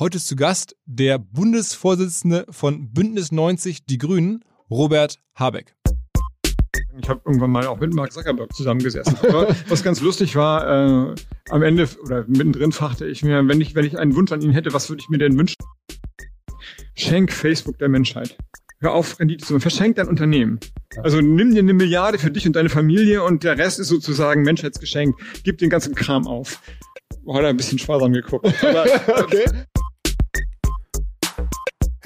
Heute ist zu Gast der Bundesvorsitzende von Bündnis 90 Die Grünen, Robert Habeck. Ich habe irgendwann mal auch mit Mark Zuckerberg zusammengesessen. Aber was ganz lustig war, äh, am Ende oder mittendrin fragte ich mir, wenn ich, wenn ich einen Wunsch an ihn hätte, was würde ich mir denn wünschen? Schenk Facebook der Menschheit. Hör auf, Rendite zu machen. Verschenk dein Unternehmen. Also nimm dir eine Milliarde für dich und deine Familie und der Rest ist sozusagen Menschheitsgeschenk. Gib den ganzen Kram auf. Er ein bisschen sparsam geguckt. Aber, okay.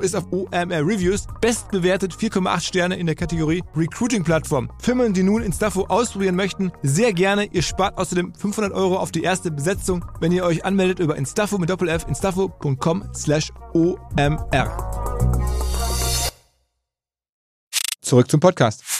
ist auf OMR Reviews bestbewertet 4,8 Sterne in der Kategorie Recruiting-Plattform. Firmen, die nun Instafo ausprobieren möchten, sehr gerne. Ihr spart außerdem 500 Euro auf die erste Besetzung, wenn ihr euch anmeldet über Instafo mit Doppel-F, instafo.com slash OMR. Zurück zum Podcast.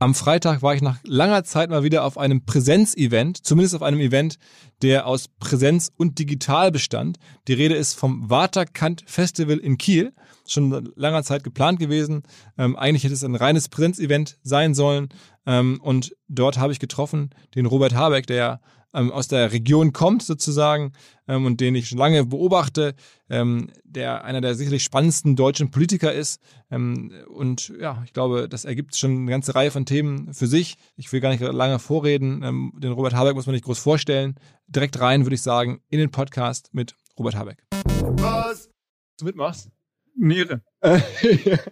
Am Freitag war ich nach langer Zeit mal wieder auf einem Präsenzevent, zumindest auf einem Event, der aus Präsenz und digital bestand. Die Rede ist vom Waterkant Festival in Kiel. Schon langer Zeit geplant gewesen. Ähm, eigentlich hätte es ein reines Präsenzevent sein sollen. Ähm, und dort habe ich getroffen den Robert Habeck, der ähm, aus der Region kommt sozusagen ähm, und den ich schon lange beobachte, ähm, der einer der sicherlich spannendsten deutschen Politiker ist. Ähm, und ja, ich glaube, das ergibt schon eine ganze Reihe von Themen für sich. Ich will gar nicht lange vorreden. Ähm, den Robert Habeck muss man nicht groß vorstellen. Direkt rein, würde ich sagen, in den Podcast mit Robert Habeck. Was? Du mitmachst? Meere.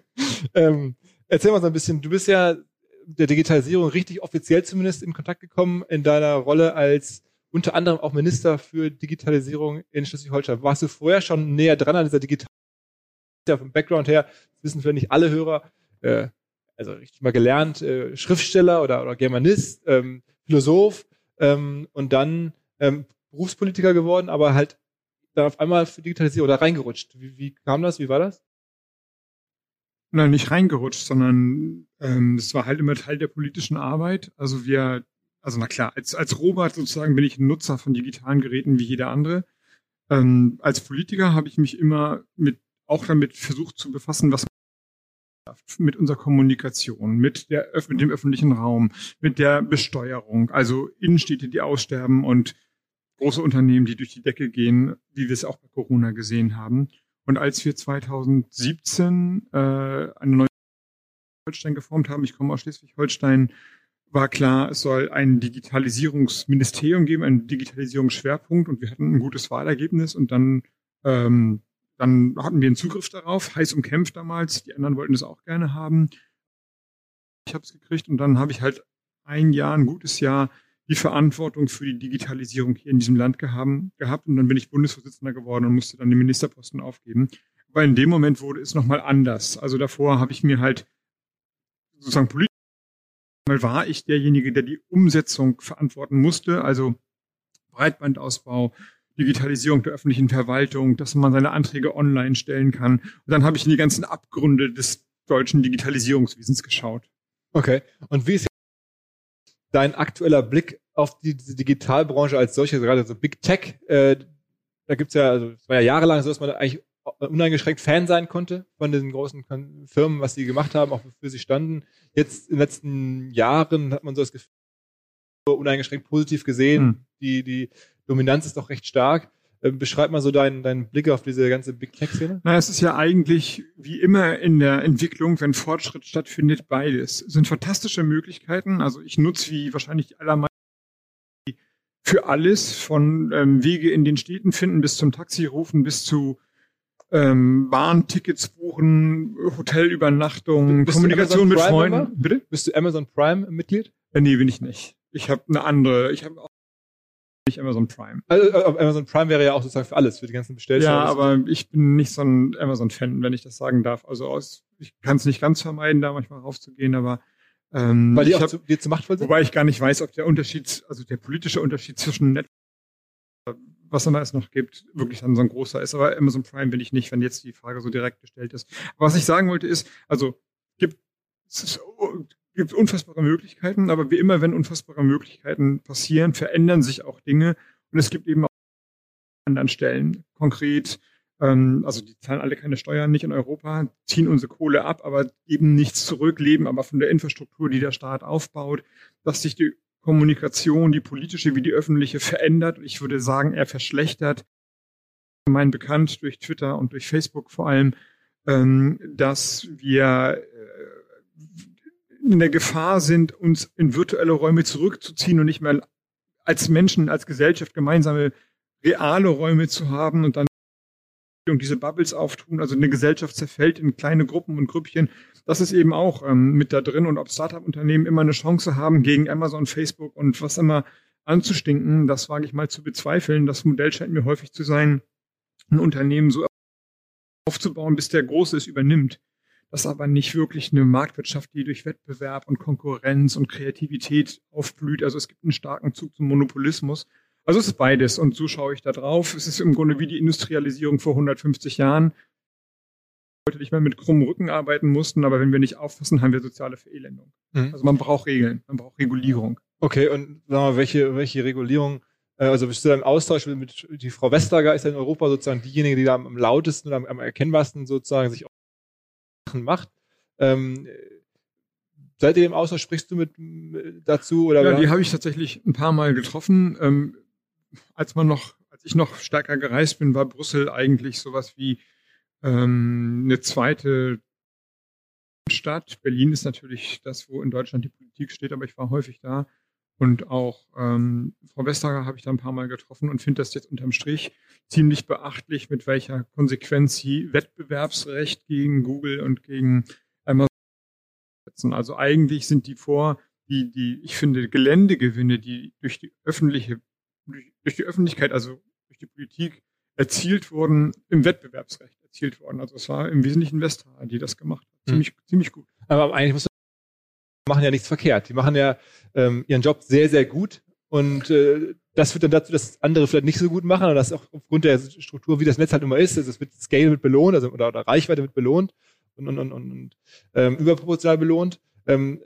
ähm, erzähl mal so ein bisschen, du bist ja der Digitalisierung richtig offiziell zumindest in Kontakt gekommen in deiner Rolle als unter anderem auch Minister für Digitalisierung in Schleswig-Holstein. Warst du vorher schon näher dran an dieser Digitalisierung? Vom Background her, das wissen vielleicht nicht alle Hörer, äh, also richtig mal gelernt, äh, Schriftsteller oder, oder Germanist, ähm, Philosoph ähm, und dann ähm, Berufspolitiker geworden, aber halt dann auf einmal für Digitalisierung oder reingerutscht. Wie, wie kam das? Wie war das? Nein, nicht reingerutscht, sondern ähm, das war halt immer Teil der politischen Arbeit. Also wir, also na klar, als, als Robert sozusagen bin ich ein Nutzer von digitalen Geräten wie jeder andere. Ähm, als Politiker habe ich mich immer mit auch damit versucht zu befassen, was mit unserer Kommunikation, mit, der, mit dem öffentlichen Raum, mit der Besteuerung, also Innenstädte, die aussterben und große Unternehmen, die durch die Decke gehen, wie wir es auch bei Corona gesehen haben. Und als wir 2017 äh, eine neue Holstein geformt haben, ich komme aus Schleswig-Holstein, war klar, es soll ein Digitalisierungsministerium geben, einen Digitalisierungsschwerpunkt und wir hatten ein gutes Wahlergebnis und dann, ähm, dann hatten wir einen Zugriff darauf, heiß umkämpft damals, die anderen wollten das auch gerne haben. Ich habe es gekriegt und dann habe ich halt ein Jahr, ein gutes Jahr die Verantwortung für die Digitalisierung hier in diesem Land gehaben, gehabt und dann bin ich Bundesvorsitzender geworden und musste dann den Ministerposten aufgeben. Aber in dem Moment wurde es nochmal anders. Also davor habe ich mir halt sozusagen politisch mal war ich derjenige, der die Umsetzung verantworten musste, also Breitbandausbau, Digitalisierung der öffentlichen Verwaltung, dass man seine Anträge online stellen kann. Und dann habe ich in die ganzen Abgründe des deutschen Digitalisierungswesens geschaut. Okay. Und wie ist dein aktueller Blick auf die, diese Digitalbranche als solche, gerade so Big Tech? Äh, da gibt's ja, also es war ja jahrelang so, dass man eigentlich uneingeschränkt Fan sein konnte von den großen Firmen, was sie gemacht haben, auch wofür sie standen. Jetzt in den letzten Jahren hat man so das Gefühl, uneingeschränkt positiv gesehen. Mhm. Die, die Dominanz ist doch recht stark. Ähm, beschreib mal so deinen, deinen Blick auf diese ganze Big Tech-Szene. Na, es ist ja eigentlich wie immer in der Entwicklung, wenn Fortschritt stattfindet, beides. Es sind fantastische Möglichkeiten. Also ich nutze wie wahrscheinlich allermeisten für alles, von ähm, Wege in den Städten finden bis zum Taxi rufen, bis zu ähm, Bahntickets buchen, Hotelübernachtung, Kommunikation mit Freunden. Member? Bitte? Bist du Amazon Prime Mitglied? Äh, nee, bin ich nicht. Ich habe eine andere. Ich habe auch nicht Amazon Prime. Also, äh, Amazon Prime wäre ja auch sozusagen für alles, für die ganzen Bestellservice. Ja, aber ich bin nicht so ein Amazon-Fan, wenn ich das sagen darf. Also aus, ich kann es nicht ganz vermeiden, da manchmal raufzugehen, aber ähm, Weil die auch hab, zu, zu machtvoll sind? Wobei ich gar nicht weiß, ob der Unterschied, also der politische Unterschied zwischen Netflix, was immer es noch gibt, wirklich dann so ein großer ist. Aber Amazon Prime will ich nicht, wenn jetzt die Frage so direkt gestellt ist. Aber was ich sagen wollte ist, also gibt es ist, gibt unfassbare Möglichkeiten, aber wie immer, wenn unfassbare Möglichkeiten passieren, verändern sich auch Dinge. Und es gibt eben auch anderen Stellen, konkret, also die zahlen alle keine Steuern, nicht in Europa, ziehen unsere Kohle ab, aber geben nichts zurück, leben aber von der Infrastruktur, die der Staat aufbaut, dass sich die Kommunikation, die politische wie die öffentliche verändert. Ich würde sagen, er verschlechtert. Mein bekannt durch Twitter und durch Facebook vor allem, ähm, dass wir äh, in der Gefahr sind, uns in virtuelle Räume zurückzuziehen und nicht mehr als Menschen, als Gesellschaft gemeinsame reale Räume zu haben und dann diese Bubbles auftun, also eine Gesellschaft zerfällt in kleine Gruppen und Grüppchen. Das ist eben auch ähm, mit da drin und ob Startup-Unternehmen immer eine Chance haben, gegen Amazon, Facebook und was immer anzustinken, das wage ich mal zu bezweifeln. Das Modell scheint mir häufig zu sein, ein Unternehmen so aufzubauen, bis der Große es übernimmt. Das ist aber nicht wirklich eine Marktwirtschaft, die durch Wettbewerb und Konkurrenz und Kreativität aufblüht. Also es gibt einen starken Zug zum Monopolismus. Also es ist beides und so schaue ich da drauf. Es ist im Grunde wie die Industrialisierung vor 150 Jahren. Heute nicht mehr mit krummem Rücken arbeiten mussten, aber wenn wir nicht aufpassen, haben wir soziale Verelendung. Mhm. Also man braucht Regeln, man braucht Regulierung. Okay, und sag mal, welche, welche Regulierung, äh, also bist du da im Austausch mit, die Frau Westerger ist ja in Europa sozusagen diejenige, die da am, lautesten oder am, am erkennbarsten sozusagen sich macht. Ähm, Seid ihr im Austausch? Sprichst du mit, mit dazu? Oder ja, die habe ich tatsächlich ein paar Mal getroffen. Ähm, als man noch, als ich noch stärker gereist bin, war Brüssel eigentlich sowas wie ähm, eine zweite Stadt. Berlin ist natürlich das, wo in Deutschland die Politik steht, aber ich war häufig da. Und auch ähm, Frau Vestager habe ich da ein paar Mal getroffen und finde das jetzt unterm Strich ziemlich beachtlich, mit welcher Konsequenz sie Wettbewerbsrecht gegen Google und gegen Amazon setzen. Also eigentlich sind die vor, die, die, ich finde, Geländegewinne, die durch die öffentliche durch, durch die Öffentlichkeit, also durch die Politik erzielt wurden, im Wettbewerbsrecht erzielt worden. Also es war im Wesentlichen Westphal, die das gemacht hat. Ziemlich, hm. ziemlich gut. Aber eigentlich muss man machen ja nichts verkehrt. Die machen ja ähm, ihren Job sehr, sehr gut. Und äh, das führt dann dazu, dass andere vielleicht nicht so gut machen, und das auch aufgrund der Struktur, wie das Netz halt immer ist, also es wird Scale mit belohnt, also oder, oder Reichweite mit belohnt und, und, und, und ähm, überproportional belohnt. Ähm,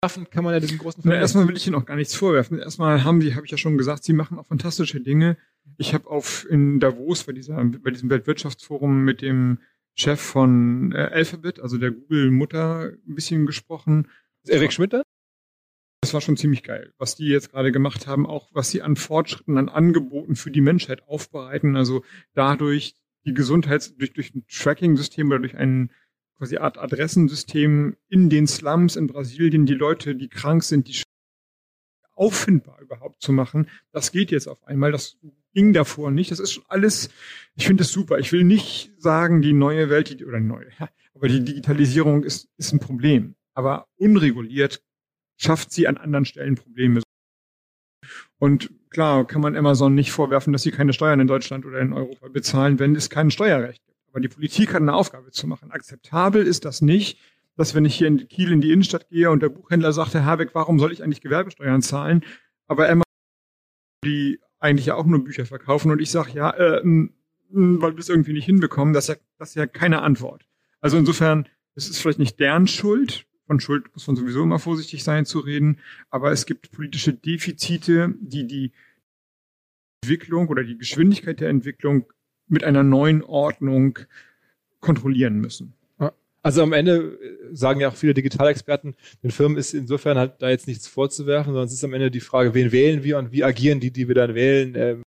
Waffen kann man ja diesen großen Na, Erstmal will ich Ihnen auch gar nichts vorwerfen. Erstmal haben die, habe ich ja schon gesagt, sie machen auch fantastische Dinge. Ich habe auf in Davos bei dieser bei diesem Weltwirtschaftsforum mit dem Chef von äh, Alphabet, also der Google-Mutter, ein bisschen gesprochen. Erik Schmidt Das war schon ziemlich geil, was die jetzt gerade gemacht haben, auch was sie an Fortschritten, an Angeboten für die Menschheit aufbereiten. Also dadurch die Gesundheits, durch, durch ein Tracking-System oder durch einen quasi Art Adressensystem in den Slums in Brasilien, die Leute, die krank sind, die auffindbar überhaupt zu machen. Das geht jetzt auf einmal. Das ging davor nicht. Das ist schon alles, ich finde das super. Ich will nicht sagen, die neue Welt, die, oder neue, aber die Digitalisierung ist, ist ein Problem. Aber unreguliert schafft sie an anderen Stellen Probleme. Und klar kann man Amazon nicht vorwerfen, dass sie keine Steuern in Deutschland oder in Europa bezahlen, wenn es kein Steuerrecht gibt. Aber die Politik hat eine Aufgabe zu machen. Akzeptabel ist das nicht, dass wenn ich hier in Kiel in die Innenstadt gehe und der Buchhändler sagt, Herr Habeck, warum soll ich eigentlich Gewerbesteuern zahlen? Aber Emma, die eigentlich ja auch nur Bücher verkaufen und ich sage, ja, äh, weil wir es irgendwie nicht hinbekommen, das ist, ja, das ist ja keine Antwort. Also insofern, es ist vielleicht nicht deren Schuld, von Schuld muss man sowieso immer vorsichtig sein zu reden, aber es gibt politische Defizite, die die Entwicklung oder die Geschwindigkeit der Entwicklung mit einer neuen Ordnung kontrollieren müssen. Also am Ende äh, sagen ja auch viele Digitalexperten, den Firmen ist insofern halt da jetzt nichts vorzuwerfen, sondern es ist am Ende die Frage, wen wählen wir und wie agieren die, die wir dann wählen, ähm,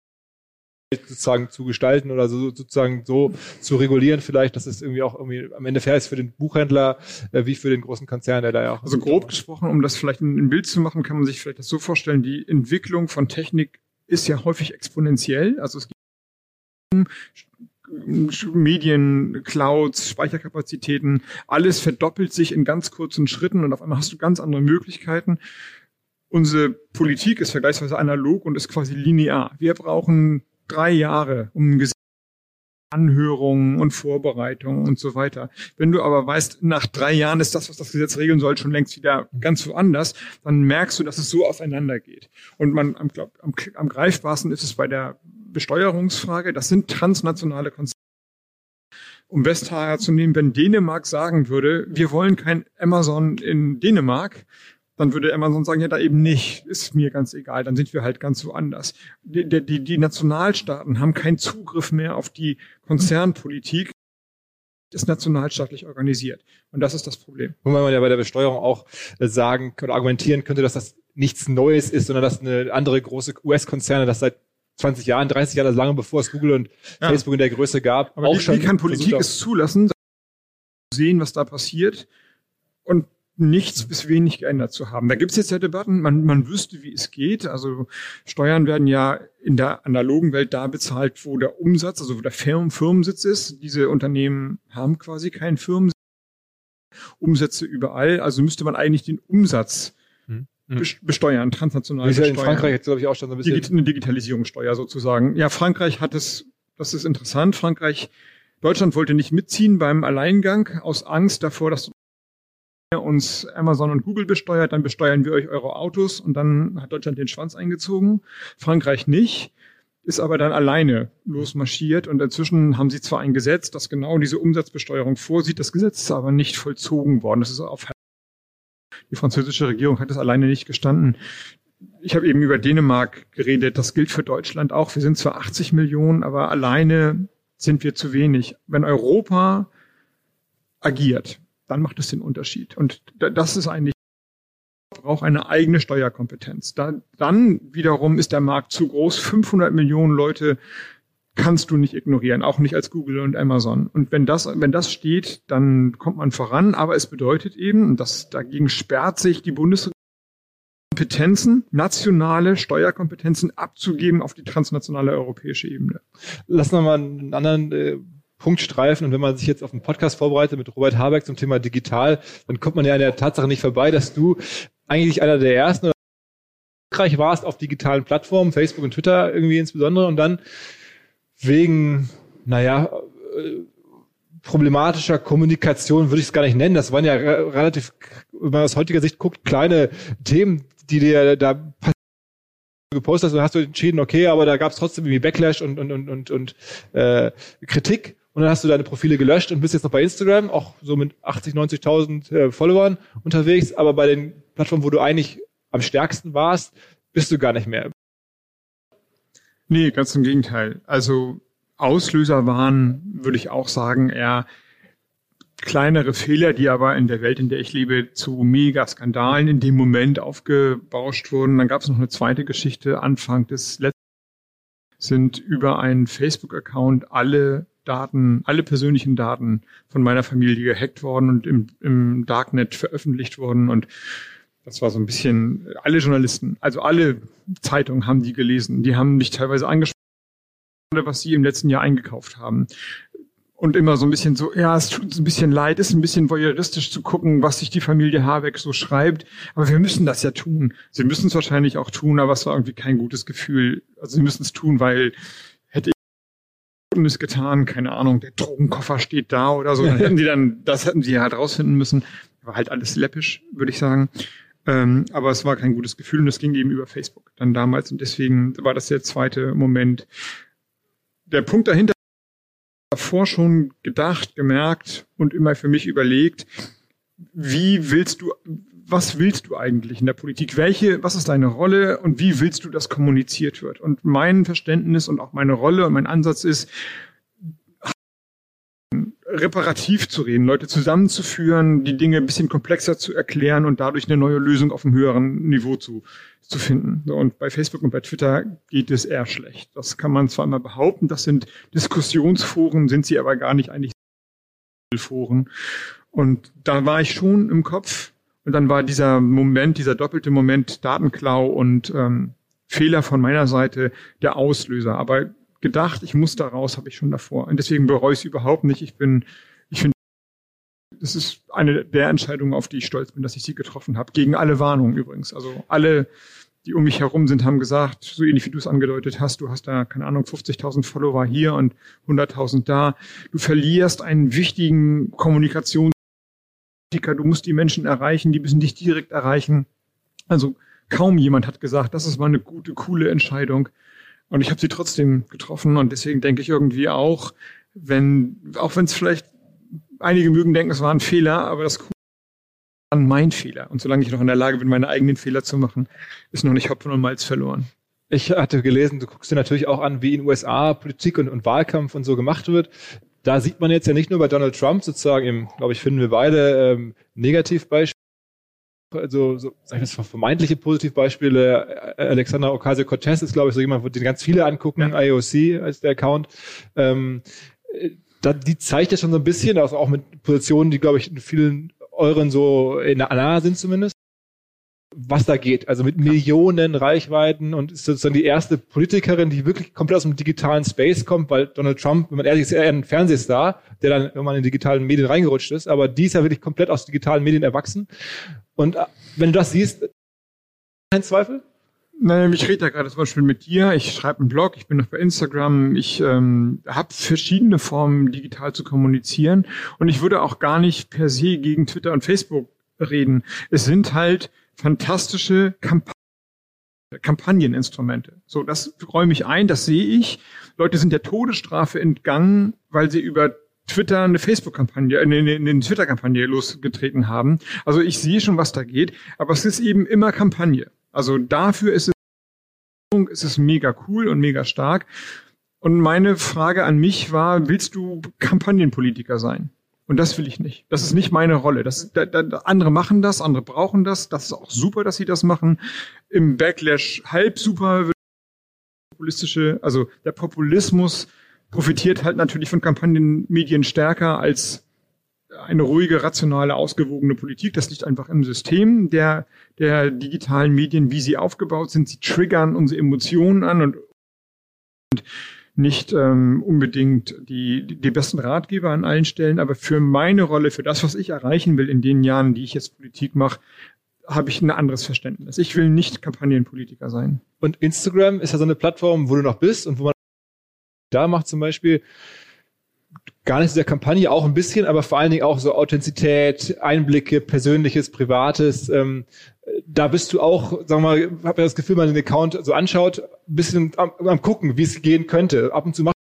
sozusagen zu gestalten oder so, sozusagen so zu regulieren vielleicht, dass es irgendwie auch irgendwie am Ende fair ist für den Buchhändler äh, wie für den großen Konzern, der da ja auch. Also grob gesprochen, um das vielleicht ein, ein Bild zu machen, kann man sich vielleicht das so vorstellen, die Entwicklung von Technik ist ja häufig exponentiell. Also es gibt Medien, Clouds, Speicherkapazitäten, alles verdoppelt sich in ganz kurzen Schritten und auf einmal hast du ganz andere Möglichkeiten. Unsere Politik ist vergleichsweise analog und ist quasi linear. Wir brauchen drei Jahre, um Anhörungen und Vorbereitungen und so weiter. Wenn du aber weißt, nach drei Jahren ist das, was das Gesetz regeln soll, schon längst wieder ganz woanders, dann merkst du, dass es so auseinandergeht. Und man, am, glaub, am, am greifbarsten ist es bei der Besteuerungsfrage. Das sind transnationale Konzerne. Um Westhager zu nehmen, wenn Dänemark sagen würde, wir wollen kein Amazon in Dänemark, dann würde Amazon sagen, ja, da eben nicht, ist mir ganz egal, dann sind wir halt ganz woanders. Die, die, die Nationalstaaten haben keinen Zugriff mehr auf die Konzernpolitik, ist nationalstaatlich organisiert. Und das ist das Problem. Wobei man ja bei der Besteuerung auch äh, sagen oder argumentieren könnte, dass das nichts Neues ist, sondern dass eine andere große US-Konzerne das seit 20 Jahren, 30 Jahren, also lange bevor es Google und ja. Facebook in der Größe gab, Aber auch wie, schon. Wie kann Politik es zulassen, sehen, was da passiert und nichts bis wenig geändert zu haben. Da gibt es jetzt ja Debatten, man, man wüsste, wie es geht. Also Steuern werden ja in der analogen Welt da bezahlt, wo der Umsatz, also wo der Firmen, Firmensitz ist. Diese Unternehmen haben quasi keinen Firmensitz. Umsätze überall, also müsste man eigentlich den Umsatz. Besteuern, transnational ist ja in Frankreich jetzt, glaube ich, auch schon so ein bisschen. eine Digitalisierungssteuer sozusagen. Ja, Frankreich hat es, das ist interessant. Frankreich, Deutschland wollte nicht mitziehen beim Alleingang aus Angst davor, dass uns Amazon und Google besteuert, dann besteuern wir euch eure Autos und dann hat Deutschland den Schwanz eingezogen, Frankreich nicht, ist aber dann alleine losmarschiert und inzwischen haben sie zwar ein Gesetz, das genau diese Umsatzbesteuerung vorsieht, das Gesetz ist aber nicht vollzogen worden. Das ist auf die französische Regierung hat es alleine nicht gestanden. Ich habe eben über Dänemark geredet, das gilt für Deutschland auch. Wir sind zwar 80 Millionen, aber alleine sind wir zu wenig. Wenn Europa agiert, dann macht es den Unterschied. Und das ist eigentlich braucht eine eigene Steuerkompetenz. Da, dann wiederum ist der Markt zu groß. 500 Millionen Leute kannst du nicht ignorieren, auch nicht als Google und Amazon. Und wenn das, wenn das steht, dann kommt man voran. Aber es bedeutet eben, und das, dagegen sperrt sich die Bundesregierung, Kompetenzen, nationale Steuerkompetenzen abzugeben auf die transnationale europäische Ebene. Lass noch mal einen anderen äh, Punkt streifen. Und wenn man sich jetzt auf einen Podcast vorbereitet mit Robert Habeck zum Thema digital, dann kommt man ja an der Tatsache nicht vorbei, dass du eigentlich einer der ersten erfolgreich warst auf digitalen Plattformen, Facebook und Twitter irgendwie insbesondere, und dann wegen, naja, äh, problematischer Kommunikation würde ich es gar nicht nennen. Das waren ja relativ, wenn man aus heutiger Sicht guckt, kleine Themen, die dir da gepostet hast und hast du entschieden, okay, aber da gab es trotzdem irgendwie Backlash und, und, und, und, und äh, Kritik und dann hast du deine Profile gelöscht und bist jetzt noch bei Instagram, auch so mit 80, 90.000 äh, Followern unterwegs, aber bei den Plattformen, wo du eigentlich am stärksten warst, bist du gar nicht mehr. Nee, ganz im Gegenteil. Also Auslöser waren, würde ich auch sagen, eher kleinere Fehler, die aber in der Welt, in der ich lebe, zu Mega-Skandalen in dem Moment aufgebauscht wurden. Dann gab es noch eine zweite Geschichte. Anfang des letzten sind über einen Facebook-Account alle Daten, alle persönlichen Daten von meiner Familie gehackt worden und im, im Darknet veröffentlicht worden und das war so ein bisschen, alle Journalisten, also alle Zeitungen haben die gelesen. Die haben mich teilweise angesprochen, was sie im letzten Jahr eingekauft haben. Und immer so ein bisschen so, ja, es tut uns ein bisschen leid, ist ein bisschen voyeuristisch zu gucken, was sich die Familie Habeck so schreibt. Aber wir müssen das ja tun. Sie müssen es wahrscheinlich auch tun, aber es war irgendwie kein gutes Gefühl. Also sie müssen es tun, weil Schlimmes getan, keine Ahnung, der Drogenkoffer steht da oder so. Dann hätten die dann, das hätten sie halt rausfinden müssen. War halt alles läppisch, würde ich sagen. Ähm, aber es war kein gutes Gefühl und es ging eben über Facebook dann damals und deswegen war das der zweite Moment. Der Punkt dahinter davor schon gedacht, gemerkt und immer für mich überlegt, wie willst du, was willst du eigentlich in der Politik? Welche, was ist deine Rolle und wie willst du, dass kommuniziert wird? Und mein Verständnis und auch meine Rolle und mein Ansatz ist, reparativ zu reden, Leute zusammenzuführen, die Dinge ein bisschen komplexer zu erklären und dadurch eine neue Lösung auf einem höheren Niveau zu, zu finden. Und bei Facebook und bei Twitter geht es eher schlecht. Das kann man zwar immer behaupten, das sind Diskussionsforen, sind sie aber gar nicht eigentlich Foren. Und da war ich schon im Kopf. Und dann war dieser Moment, dieser doppelte Moment Datenklau und ähm, Fehler von meiner Seite der Auslöser. Aber gedacht, ich muss da raus, habe ich schon davor. Und deswegen bereue ich es überhaupt nicht. Ich bin, ich finde, das ist eine der Entscheidungen, auf die ich stolz bin, dass ich sie getroffen habe. Gegen alle Warnungen übrigens. Also alle, die um mich herum sind, haben gesagt, so ähnlich wie du es angedeutet hast, du hast da, keine Ahnung, 50.000 Follower hier und 100.000 da. Du verlierst einen wichtigen Kommunikations du musst die Menschen erreichen, die müssen dich direkt erreichen. Also kaum jemand hat gesagt, das ist mal eine gute, coole Entscheidung. Und ich habe sie trotzdem getroffen und deswegen denke ich irgendwie auch, wenn, auch wenn es vielleicht einige mögen denken, es war ein Fehler, aber das war mein Fehler. Und solange ich noch in der Lage bin, meine eigenen Fehler zu machen, ist noch nicht Hopfen und Malz verloren. Ich hatte gelesen, du guckst dir natürlich auch an, wie in USA Politik und, und Wahlkampf und so gemacht wird. Da sieht man jetzt ja nicht nur bei Donald Trump sozusagen, glaube ich, finden wir beide ähm, Negativbeispiele also so, sag ich das, vermeintliche Positivbeispiele. Äh, Alexander Ocasio-Cortez ist, glaube ich, so jemand, den ganz viele angucken, ja. IOC als der Account. Ähm, da, die zeigt ja schon so ein bisschen, also auch mit Positionen, die, glaube ich, in vielen euren so in der nahe sind zumindest, was da geht. Also mit Millionen Reichweiten und ist sozusagen die erste Politikerin, die wirklich komplett aus dem digitalen Space kommt, weil Donald Trump, wenn man ehrlich ist, eher ein Fernsehstar, der dann irgendwann in digitalen Medien reingerutscht ist, aber die ist ja wirklich komplett aus digitalen Medien erwachsen und äh, wenn du das siehst, kein Zweifel? Nein, ich rede ja gerade zum Beispiel mit dir. Ich schreibe einen Blog, ich bin noch bei Instagram. Ich ähm, habe verschiedene Formen, digital zu kommunizieren. Und ich würde auch gar nicht per se gegen Twitter und Facebook reden. Es sind halt fantastische Kamp Kampagneninstrumente. So, das räume ich ein, das sehe ich. Leute sind der Todesstrafe entgangen, weil sie über Twitter eine Facebook-Kampagne, eine, eine, eine Twitter-Kampagne losgetreten haben. Also ich sehe schon, was da geht, aber es ist eben immer Kampagne. Also dafür ist es, ist es mega cool und mega stark. Und meine Frage an mich war, willst du Kampagnenpolitiker sein? Und das will ich nicht. Das ist nicht meine Rolle. Das, da, da, andere machen das, andere brauchen das. Das ist auch super, dass sie das machen. Im Backlash halb super populistische, also der Populismus profitiert halt natürlich von Kampagnenmedien stärker als eine ruhige, rationale, ausgewogene Politik. Das liegt einfach im System der, der digitalen Medien, wie sie aufgebaut sind. Sie triggern unsere Emotionen an und, nicht ähm, unbedingt die, die besten Ratgeber an allen Stellen. Aber für meine Rolle, für das, was ich erreichen will in den Jahren, die ich jetzt Politik mache, habe ich ein anderes Verständnis. Ich will nicht Kampagnenpolitiker sein. Und Instagram ist ja so eine Plattform, wo du noch bist und wo man da macht zum Beispiel gar nicht so der Kampagne, auch ein bisschen, aber vor allen Dingen auch so Authentizität, Einblicke, Persönliches, Privates. Ähm, da bist du auch, wir mal, habe ja das Gefühl, man den Account so anschaut, ein bisschen am, am gucken, wie es gehen könnte. Ab und zu macht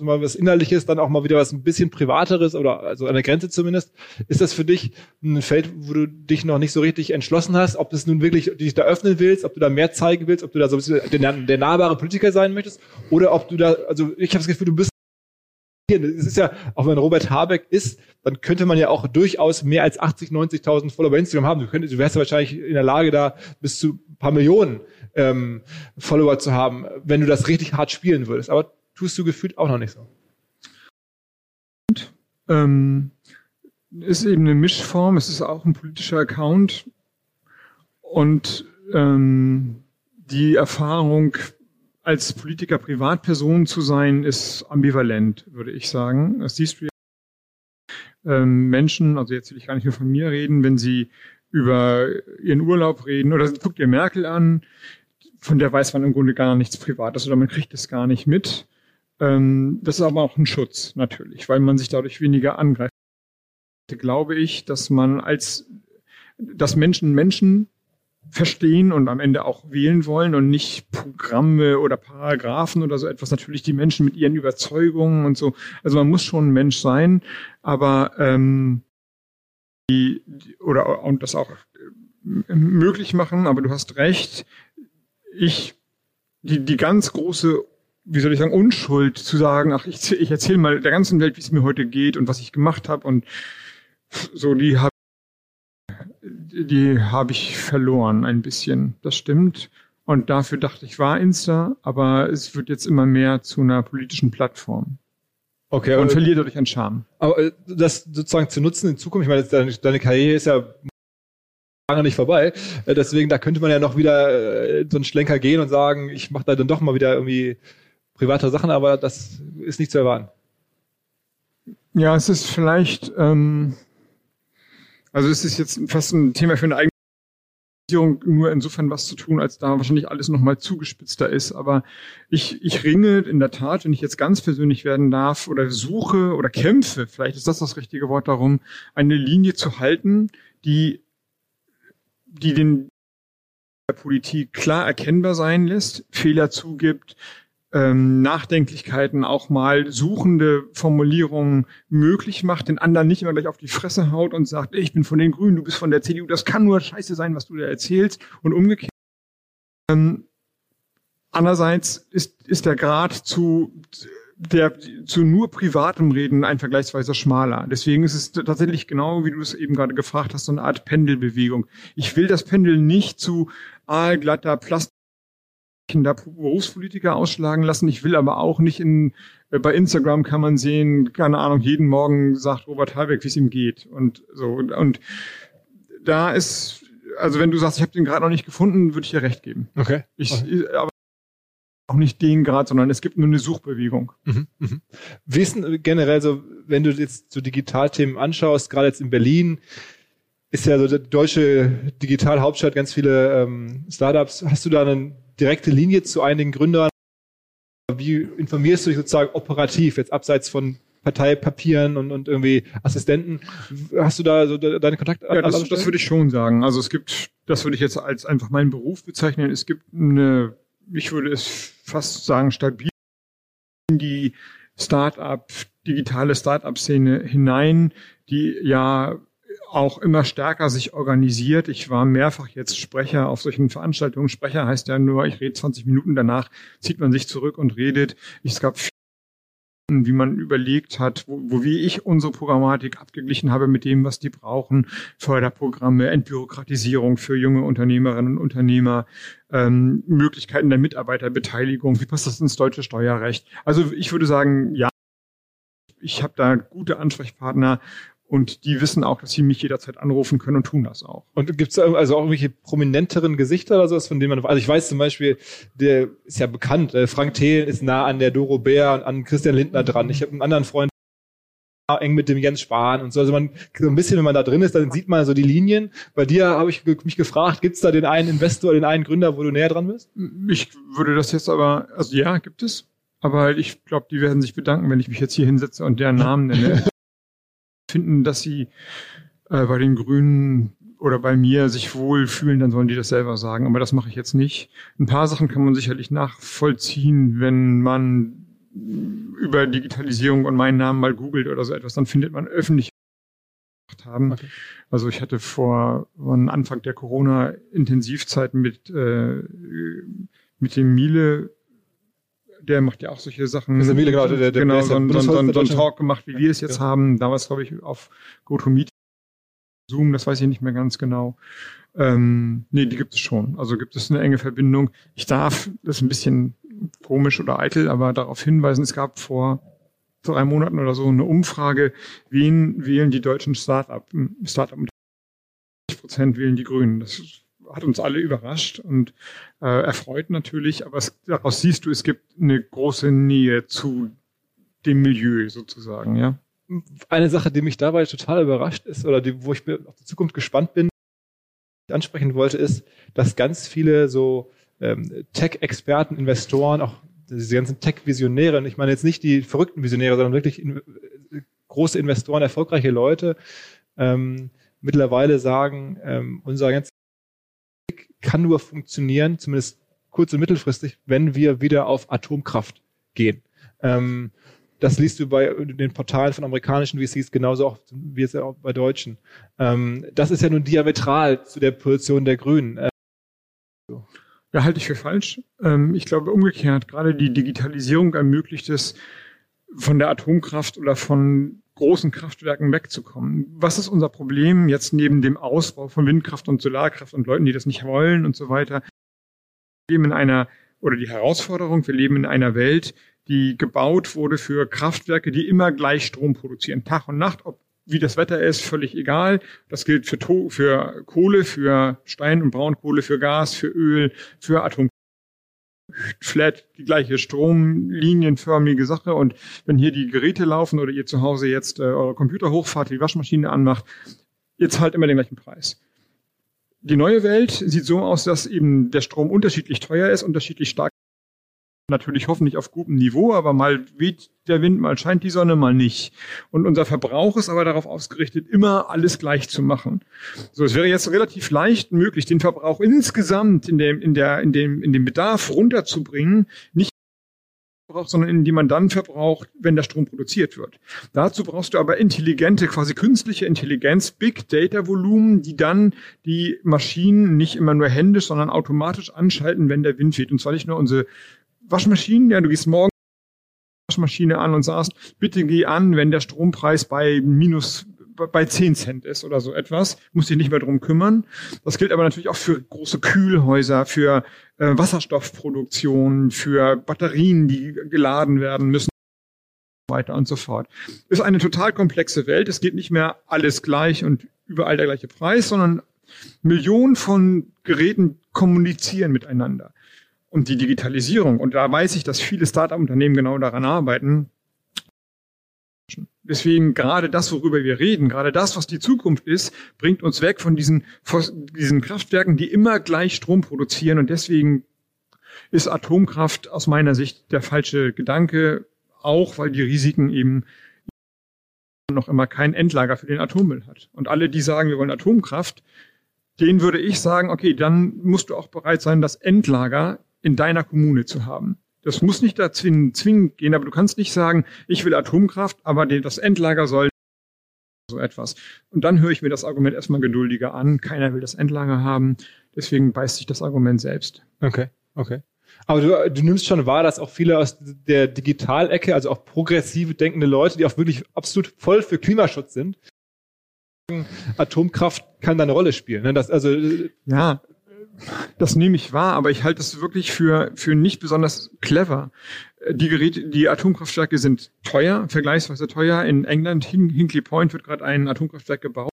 mal was Innerliches, dann auch mal wieder was ein bisschen Privateres oder also an der Grenze zumindest. Ist das für dich ein Feld, wo du dich noch nicht so richtig entschlossen hast, ob du es nun wirklich dich da öffnen willst, ob du da mehr zeigen willst, ob du da so ein bisschen der, der nahbare Politiker sein möchtest oder ob du da, also ich habe das Gefühl, du bist es ist ja, auch wenn Robert Habeck ist, dann könnte man ja auch durchaus mehr als 80, 90.000 Follower bei Instagram haben. Du, könntest, du wärst ja wahrscheinlich in der Lage, da bis zu ein paar Millionen ähm, Follower zu haben, wenn du das richtig hart spielen würdest. Aber tust du gefühlt auch noch nicht so. Und, ähm, ist eben eine Mischform, es ist auch ein politischer Account und ähm, die Erfahrung als Politiker Privatperson zu sein, ist ambivalent, würde ich sagen. Das siehst du ähm, Menschen, also jetzt will ich gar nicht nur von mir reden, wenn sie über ihren Urlaub reden oder guckt ihr Merkel an, von der weiß man im Grunde gar nichts Privates oder man kriegt es gar nicht mit. Ähm, das ist aber auch ein Schutz, natürlich, weil man sich dadurch weniger angreift. Glaube ich, dass man als, dass Menschen Menschen verstehen und am Ende auch wählen wollen und nicht Programme oder Paragraphen oder so etwas. Natürlich die Menschen mit ihren Überzeugungen und so. Also man muss schon ein Mensch sein, aber ähm, die, oder und das auch äh, möglich machen. Aber du hast recht. Ich die die ganz große wie soll ich sagen, Unschuld zu sagen, ach, ich, ich erzähle mal der ganzen Welt, wie es mir heute geht und was ich gemacht habe und so, die habe die habe ich verloren ein bisschen. Das stimmt. Und dafür dachte ich, war Insta, aber es wird jetzt immer mehr zu einer politischen Plattform. Okay. Und verliert dadurch an Charme. Aber äh, das sozusagen zu nutzen in Zukunft, ich meine, deine, deine Karriere ist ja lange nicht vorbei. Äh, deswegen, da könnte man ja noch wieder äh, so einen Schlenker gehen und sagen, ich mache da dann doch mal wieder irgendwie private Sachen, aber das ist nicht zu erwarten. Ja, es ist vielleicht, ähm, also es ist jetzt fast ein Thema für eine eigene nur insofern was zu tun, als da wahrscheinlich alles nochmal zugespitzter ist. Aber ich, ich ringe in der Tat, wenn ich jetzt ganz persönlich werden darf, oder suche oder kämpfe, vielleicht ist das das richtige Wort darum, eine Linie zu halten, die, die den der Politik klar erkennbar sein lässt, Fehler zugibt, ähm, Nachdenklichkeiten, auch mal suchende Formulierungen möglich macht, den anderen nicht immer gleich auf die Fresse haut und sagt, ich bin von den Grünen, du bist von der CDU, das kann nur scheiße sein, was du da erzählst und umgekehrt. Ähm, andererseits ist, ist der Grad zu der zu nur privatem Reden ein vergleichsweise schmaler. Deswegen ist es tatsächlich genau, wie du es eben gerade gefragt hast, so eine Art Pendelbewegung. Ich will das Pendel nicht zu aalglatter Plastik da Berufspolitiker ausschlagen lassen. Ich will aber auch nicht in, äh, bei Instagram kann man sehen, keine Ahnung, jeden Morgen sagt Robert Habeck, wie es ihm geht. Und so. Und, und da ist, also wenn du sagst, ich habe den gerade noch nicht gefunden, würde ich dir recht geben. Okay. Ich, okay. aber auch nicht den Grad, sondern es gibt nur eine Suchbewegung. Mhm, mh. Wie ist denn generell so, wenn du jetzt so Digitalthemen anschaust, gerade jetzt in Berlin, ist ja so die deutsche Digitalhauptstadt, ganz viele ähm, Startups. Hast du da einen direkte Linie zu einigen Gründern? Wie informierst du dich sozusagen operativ, jetzt abseits von Parteipapieren und, und irgendwie Assistenten? Hast du da so deine Kontakte? Ja, das, das würde ich schon sagen. Also es gibt, das würde ich jetzt als einfach meinen Beruf bezeichnen. Es gibt eine, ich würde es fast sagen, stabil in die Start-up, digitale Start-up-Szene hinein, die ja auch immer stärker sich organisiert. Ich war mehrfach jetzt Sprecher auf solchen Veranstaltungen. Sprecher heißt ja nur, ich rede 20 Minuten danach, zieht man sich zurück und redet. Es gab wie man überlegt hat, wo, wo wie ich unsere Programmatik abgeglichen habe mit dem, was die brauchen, Förderprogramme, Entbürokratisierung für junge Unternehmerinnen und Unternehmer, ähm, Möglichkeiten der Mitarbeiterbeteiligung, wie passt das ins deutsche Steuerrecht? Also ich würde sagen, ja, ich habe da gute Ansprechpartner und die wissen auch, dass sie mich jederzeit anrufen können und tun das auch. Und gibt es also auch irgendwelche prominenteren Gesichter oder sowas, von denen man, also ich weiß zum Beispiel, der ist ja bekannt, äh, Frank Thelen ist nah an der Doro Bär und an Christian Lindner dran. Ich habe einen anderen Freund, eng mit dem Jens Spahn und so. Also man so ein bisschen, wenn man da drin ist, dann sieht man so die Linien. Bei dir habe ich mich gefragt, gibt es da den einen Investor, den einen Gründer, wo du näher dran bist? Ich würde das jetzt aber, also ja, gibt es. Aber ich glaube, die werden sich bedanken, wenn ich mich jetzt hier hinsetze und deren Namen nenne finden, dass sie äh, bei den Grünen oder bei mir sich wohl fühlen, dann sollen die das selber sagen. Aber das mache ich jetzt nicht. Ein paar Sachen kann man sicherlich nachvollziehen, wenn man über Digitalisierung und meinen Namen mal googelt oder so etwas, dann findet man öffentlich haben. Okay. Also ich hatte vor Anfang der Corona-Intensivzeit mit äh, mit dem Miele der macht ja auch solche Sachen. Das ist Emile, genau, der, der genau, so, so, so, so ein Talk gemacht, wie wir es jetzt ja. haben. Damals, glaube ich, auf GoToMeeting, Zoom, das weiß ich nicht mehr ganz genau. Ähm, nee, die gibt es schon. Also gibt es eine enge Verbindung. Ich darf, das ist ein bisschen komisch oder eitel, aber darauf hinweisen, es gab vor drei Monaten oder so eine Umfrage, wen wählen die deutschen Start-up, Start-up Prozent wählen die Grünen. Das hat uns alle überrascht und äh, erfreut natürlich, aber es, daraus siehst du, es gibt eine große Nähe zu dem Milieu sozusagen, ja. Eine Sache, die mich dabei total überrascht ist oder die, wo ich auf die Zukunft gespannt bin, ansprechen wollte, ist, dass ganz viele so ähm, Tech-Experten, Investoren, auch diese ganzen Tech-Visionäre, und ich meine jetzt nicht die verrückten Visionäre, sondern wirklich in, äh, große Investoren, erfolgreiche Leute, ähm, mittlerweile sagen, ähm, unser ganzes kann nur funktionieren, zumindest kurz- und mittelfristig, wenn wir wieder auf Atomkraft gehen. Ähm, das liest du bei den Portalen von amerikanischen VCs genauso auch wie es auch bei deutschen. Ähm, das ist ja nun diametral zu der Position der Grünen. Äh, so. Ja, halte ich für falsch. Ähm, ich glaube umgekehrt, gerade die Digitalisierung ermöglicht es, von der Atomkraft oder von großen Kraftwerken wegzukommen. Was ist unser Problem jetzt neben dem Ausbau von Windkraft und Solarkraft und Leuten, die das nicht wollen und so weiter? Wir leben in einer, oder die Herausforderung, wir leben in einer Welt, die gebaut wurde für Kraftwerke, die immer gleich Strom produzieren, Tag und Nacht, ob wie das Wetter ist, völlig egal. Das gilt für, to für Kohle, für Stein- und Braunkohle, für Gas, für Öl, für Atom. Flat, die gleiche stromlinienförmige Sache. Und wenn hier die Geräte laufen oder ihr zu Hause jetzt äh, eure Computer hochfahrt, die Waschmaschine anmacht, ihr zahlt immer den gleichen Preis. Die neue Welt sieht so aus, dass eben der Strom unterschiedlich teuer ist, unterschiedlich stark natürlich hoffentlich auf gutem Niveau, aber mal weht der Wind, mal scheint die Sonne, mal nicht. Und unser Verbrauch ist aber darauf ausgerichtet, immer alles gleich zu machen. So, es wäre jetzt relativ leicht möglich, den Verbrauch insgesamt in dem, in der, in dem, in dem Bedarf runterzubringen, nicht verbraucht, sondern in die man dann verbraucht, wenn der Strom produziert wird. Dazu brauchst du aber intelligente, quasi künstliche Intelligenz, Big Data Volumen, die dann die Maschinen nicht immer nur händisch, sondern automatisch anschalten, wenn der Wind weht. Und zwar nicht nur unsere Waschmaschinen, ja, du gehst morgen Waschmaschine an und sagst, bitte geh an, wenn der Strompreis bei minus bei 10 Cent ist oder so etwas, musst dich nicht mehr drum kümmern. Das gilt aber natürlich auch für große Kühlhäuser, für äh, Wasserstoffproduktion, für Batterien, die geladen werden müssen weiter und so fort. Ist eine total komplexe Welt. Es geht nicht mehr alles gleich und überall der gleiche Preis, sondern Millionen von Geräten kommunizieren miteinander und die Digitalisierung. Und da weiß ich, dass viele Startup-Unternehmen genau daran arbeiten. Deswegen gerade das, worüber wir reden, gerade das, was die Zukunft ist, bringt uns weg von diesen, diesen Kraftwerken, die immer gleich Strom produzieren. Und deswegen ist Atomkraft aus meiner Sicht der falsche Gedanke, auch weil die Risiken eben noch immer kein Endlager für den Atommüll hat. Und alle, die sagen, wir wollen Atomkraft, denen würde ich sagen, okay, dann musst du auch bereit sein, das Endlager in deiner Kommune zu haben. Das muss nicht da zwingend gehen, aber du kannst nicht sagen, ich will Atomkraft, aber das Endlager soll so etwas. Und dann höre ich mir das Argument erstmal geduldiger an. Keiner will das Endlager haben. Deswegen beißt sich das Argument selbst. Okay, okay. Aber du, du nimmst schon wahr, dass auch viele aus der Digitalecke, also auch progressive denkende Leute, die auch wirklich absolut voll für Klimaschutz sind, Atomkraft kann da eine Rolle spielen. Ne? Das, also ja, das nehme ich wahr, aber ich halte es wirklich für, für nicht besonders clever. Die Geräte, die Atomkraftwerke sind teuer, vergleichsweise teuer. In England, Hin Hinkley Point, wird gerade ein Atomkraftwerk gebaut.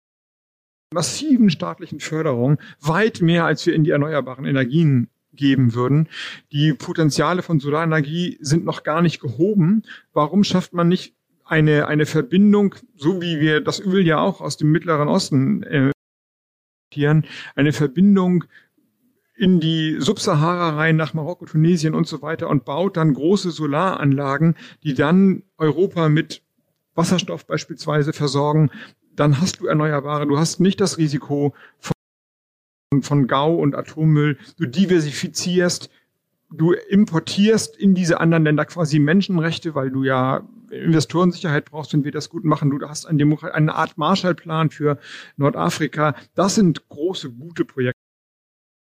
Massiven staatlichen Förderung, weit mehr als wir in die erneuerbaren Energien geben würden. Die Potenziale von Solarenergie sind noch gar nicht gehoben. Warum schafft man nicht eine, eine Verbindung, so wie wir das Öl ja auch aus dem Mittleren Osten äh, eine Verbindung in die Subsahara rein nach Marokko, Tunesien und so weiter und baut dann große Solaranlagen, die dann Europa mit Wasserstoff beispielsweise versorgen, dann hast du Erneuerbare. Du hast nicht das Risiko von, von GAU und Atommüll. Du diversifizierst, du importierst in diese anderen Länder quasi Menschenrechte, weil du ja Investorensicherheit brauchst, wenn wir das gut machen. Du hast eine, Demokrat eine Art Marshallplan für Nordafrika. Das sind große, gute Projekte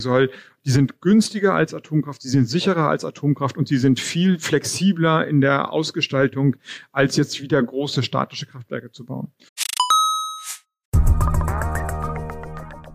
soll, die sind günstiger als Atomkraft, die sind sicherer als Atomkraft und sie sind viel flexibler in der Ausgestaltung, als jetzt wieder große statische Kraftwerke zu bauen.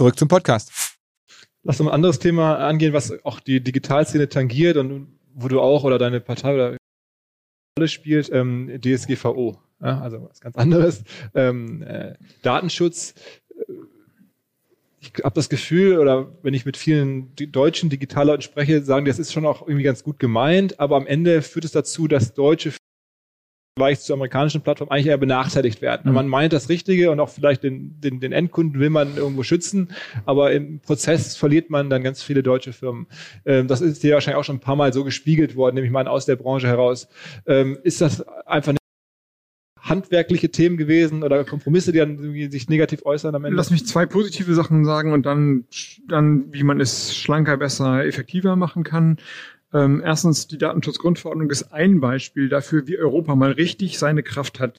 Zurück zum Podcast. Lass uns ein anderes Thema angehen, was auch die Digitalszene tangiert und wo du auch oder deine Partei oder Rolle spielt, ähm, DSGVO. Ja, also was ganz anderes. Ähm, äh, Datenschutz. Ich habe das Gefühl, oder wenn ich mit vielen deutschen Digitalleuten spreche, sagen, das ist schon auch irgendwie ganz gut gemeint, aber am Ende führt es dazu, dass deutsche Vergleich zu amerikanischen Plattformen eigentlich eher benachteiligt werden. Mhm. Man meint das Richtige und auch vielleicht den, den, den Endkunden will man irgendwo schützen, aber im Prozess verliert man dann ganz viele deutsche Firmen. Ähm, das ist dir wahrscheinlich auch schon ein paar Mal so gespiegelt worden, nämlich mal aus der Branche heraus. Ähm, ist das einfach handwerkliche Themen gewesen oder Kompromisse, die dann sich negativ äußern am Ende? Lass mich zwei positive Sachen sagen und dann, dann wie man es schlanker, besser, effektiver machen kann. Ähm, erstens, die Datenschutzgrundverordnung ist ein Beispiel dafür, wie Europa mal richtig seine Kraft hat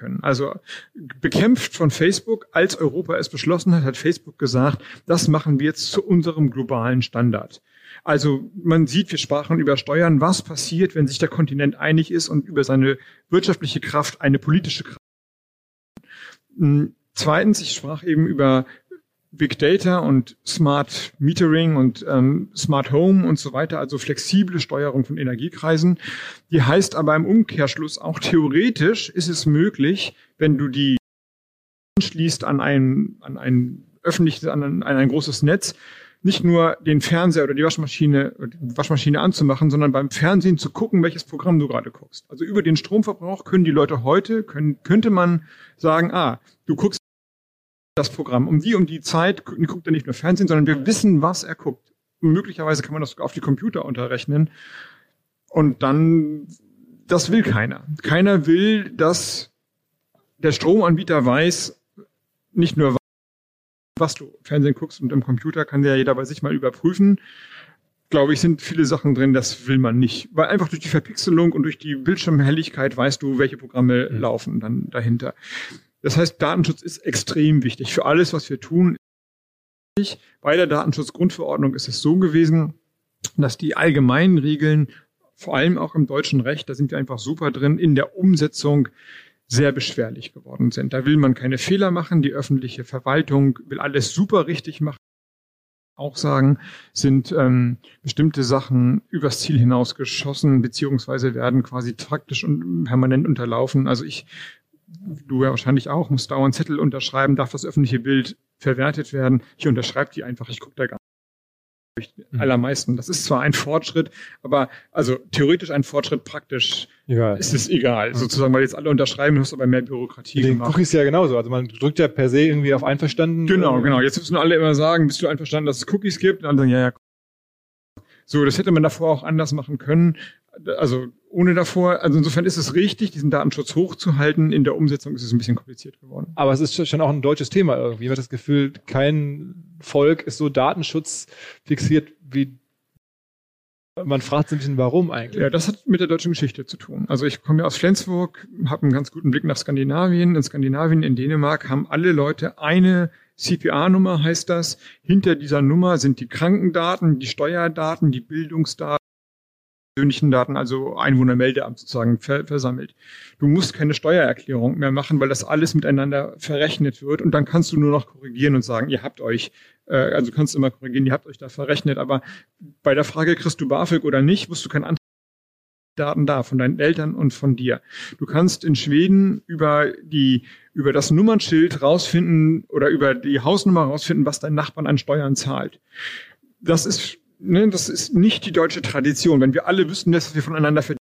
können. Also bekämpft von Facebook, als Europa es beschlossen hat, hat Facebook gesagt, das machen wir jetzt zu unserem globalen Standard. Also man sieht, wir sprachen über Steuern, was passiert, wenn sich der Kontinent einig ist und über seine wirtschaftliche Kraft eine politische Kraft. Hm, zweitens, ich sprach eben über Big Data und Smart Metering und ähm, Smart Home und so weiter, also flexible Steuerung von Energiekreisen. Die heißt aber im Umkehrschluss auch theoretisch ist es möglich, wenn du die anschließt an ein, an ein öffentliches, an ein, an ein großes Netz, nicht nur den Fernseher oder die Waschmaschine, die Waschmaschine anzumachen, sondern beim Fernsehen zu gucken, welches Programm du gerade guckst. Also über den Stromverbrauch können die Leute heute, können, könnte man sagen, ah, du guckst das Programm. Um die, um die Zeit guckt er nicht nur Fernsehen, sondern wir wissen, was er guckt. Möglicherweise kann man das sogar auf die Computer unterrechnen. Und dann, das will keiner. Keiner will, dass der Stromanbieter weiß, nicht nur was du Fernsehen guckst und im Computer kann ja jeder bei sich mal überprüfen. Glaube ich, sind viele Sachen drin, das will man nicht. Weil einfach durch die Verpixelung und durch die Bildschirmhelligkeit weißt du, welche Programme mhm. laufen dann dahinter. Das heißt, Datenschutz ist extrem wichtig für alles, was wir tun. Bei der Datenschutzgrundverordnung ist es so gewesen, dass die allgemeinen Regeln, vor allem auch im deutschen Recht, da sind wir einfach super drin, in der Umsetzung sehr beschwerlich geworden sind. Da will man keine Fehler machen. Die öffentliche Verwaltung will alles super richtig machen. Auch sagen, sind ähm, bestimmte Sachen übers Ziel hinausgeschossen, beziehungsweise werden quasi taktisch und permanent unterlaufen. Also ich du ja wahrscheinlich auch, musst dauernd Zettel unterschreiben, darf das öffentliche Bild verwertet werden. Ich unterschreibe die einfach, ich gucke da gar nicht. Mhm. Allermeisten. Das ist zwar ein Fortschritt, aber also theoretisch ein Fortschritt, praktisch egal. ist es egal. Mhm. Sozusagen, weil jetzt alle unterschreiben, hast du aber mehr Bürokratie Den gemacht. Cookies ja genauso. Also man drückt ja per se irgendwie auf einverstanden. Genau, genau. Jetzt müssen alle immer sagen, bist du einverstanden, dass es Cookies gibt? Und dann sagen, ja, ja. So, das hätte man davor auch anders machen können also ohne davor, also insofern ist es richtig, diesen Datenschutz hochzuhalten. In der Umsetzung ist es ein bisschen kompliziert geworden. Aber es ist schon auch ein deutsches Thema irgendwie. Ich habe das Gefühl, kein Volk ist so Datenschutz fixiert wie man fragt sich ein bisschen, warum eigentlich? Ja, das hat mit der deutschen Geschichte zu tun. Also ich komme ja aus Flensburg, habe einen ganz guten Blick nach Skandinavien. In Skandinavien, in Dänemark haben alle Leute eine CPA-Nummer, heißt das. Hinter dieser Nummer sind die Krankendaten, die Steuerdaten, die Bildungsdaten persönlichen Daten, also Einwohnermeldeamt sozusagen ver versammelt. Du musst keine Steuererklärung mehr machen, weil das alles miteinander verrechnet wird und dann kannst du nur noch korrigieren und sagen, ihr habt euch, äh, also kannst du immer korrigieren, ihr habt euch da verrechnet, aber bei der Frage, kriegst du BAföG oder nicht, musst du keinen Antrag Daten da, von deinen Eltern und von dir. Du kannst in Schweden über die, über das Nummernschild rausfinden oder über die Hausnummer rausfinden, was dein Nachbarn an Steuern zahlt. Das ist ne, das ist nicht die deutsche Tradition. Wenn wir alle wüssten, dass wir voneinander verdienen,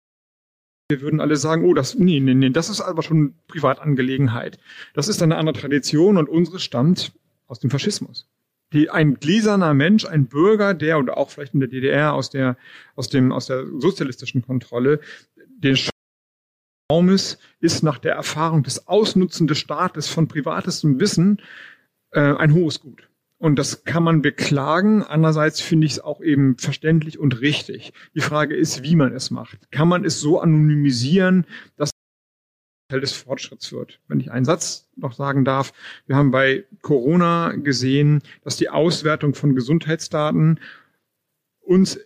wir würden alle sagen, oh, das, nee, nee, nee, das ist aber schon Privatangelegenheit. Das ist eine andere Tradition und unsere stammt aus dem Faschismus. Die, ein gläserner Mensch, ein Bürger, der oder auch vielleicht in der DDR aus der, aus dem, aus der sozialistischen Kontrolle, den Raumes ist nach der Erfahrung des Ausnutzen des Staates von privatestem Wissen äh, ein hohes Gut. Und das kann man beklagen. Andererseits finde ich es auch eben verständlich und richtig. Die Frage ist, wie man es macht. Kann man es so anonymisieren, dass Teil des Fortschritts wird. Wenn ich einen Satz noch sagen darf, wir haben bei Corona gesehen, dass die Auswertung von Gesundheitsdaten uns,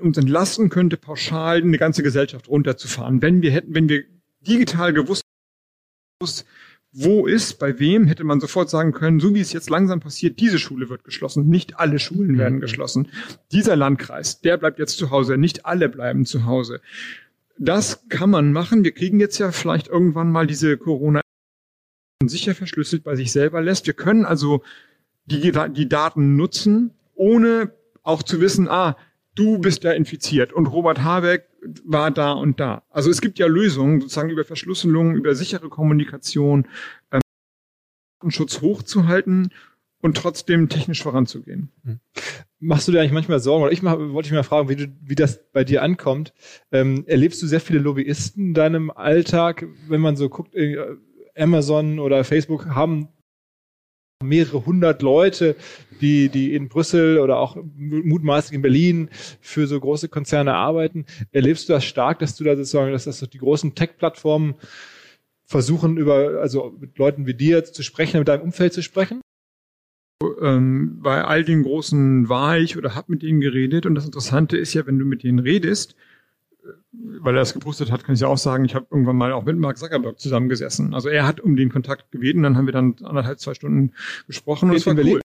uns entlasten könnte, pauschal eine ganze Gesellschaft runterzufahren. Wenn wir hätten, wenn wir digital gewusst, wo ist, bei wem, hätte man sofort sagen können, so wie es jetzt langsam passiert, diese Schule wird geschlossen, nicht alle Schulen Mhm. werden geschlossen. Dieser Landkreis, der bleibt jetzt zu Hause, nicht alle bleiben zu Hause. Das kann man machen. Wir kriegen jetzt ja vielleicht irgendwann mal diese Corona sicher verschlüsselt bei sich selber lässt. Wir können also die, die Daten nutzen, ohne auch zu wissen, ah, du bist da infiziert und Robert Habeck war da und da. Also es gibt ja Lösungen, sozusagen über Verschlüsselung, über sichere Kommunikation, ähm, Datenschutz hochzuhalten und trotzdem technisch voranzugehen. Machst du dir eigentlich manchmal Sorgen? Oder ich mach, wollte ich mal fragen, wie, du, wie das bei dir ankommt. Ähm, erlebst du sehr viele Lobbyisten in deinem Alltag, wenn man so guckt, äh, Amazon oder Facebook haben mehrere hundert Leute, die, die in Brüssel oder auch mutmaßlich in Berlin für so große Konzerne arbeiten. Erlebst du das stark, dass du da sozusagen, dass das die großen Tech-Plattformen versuchen, über, also mit Leuten wie dir zu sprechen, mit deinem Umfeld zu sprechen? Ähm, bei all den großen war ich oder hab mit denen geredet und das Interessante ist ja, wenn du mit denen redest, weil er das gepostet hat, kann ich ja auch sagen, ich habe irgendwann mal auch mit Mark Zuckerberg zusammengesessen. Also er hat um den Kontakt gebeten, dann haben wir dann anderthalb, zwei Stunden gesprochen und es war cool.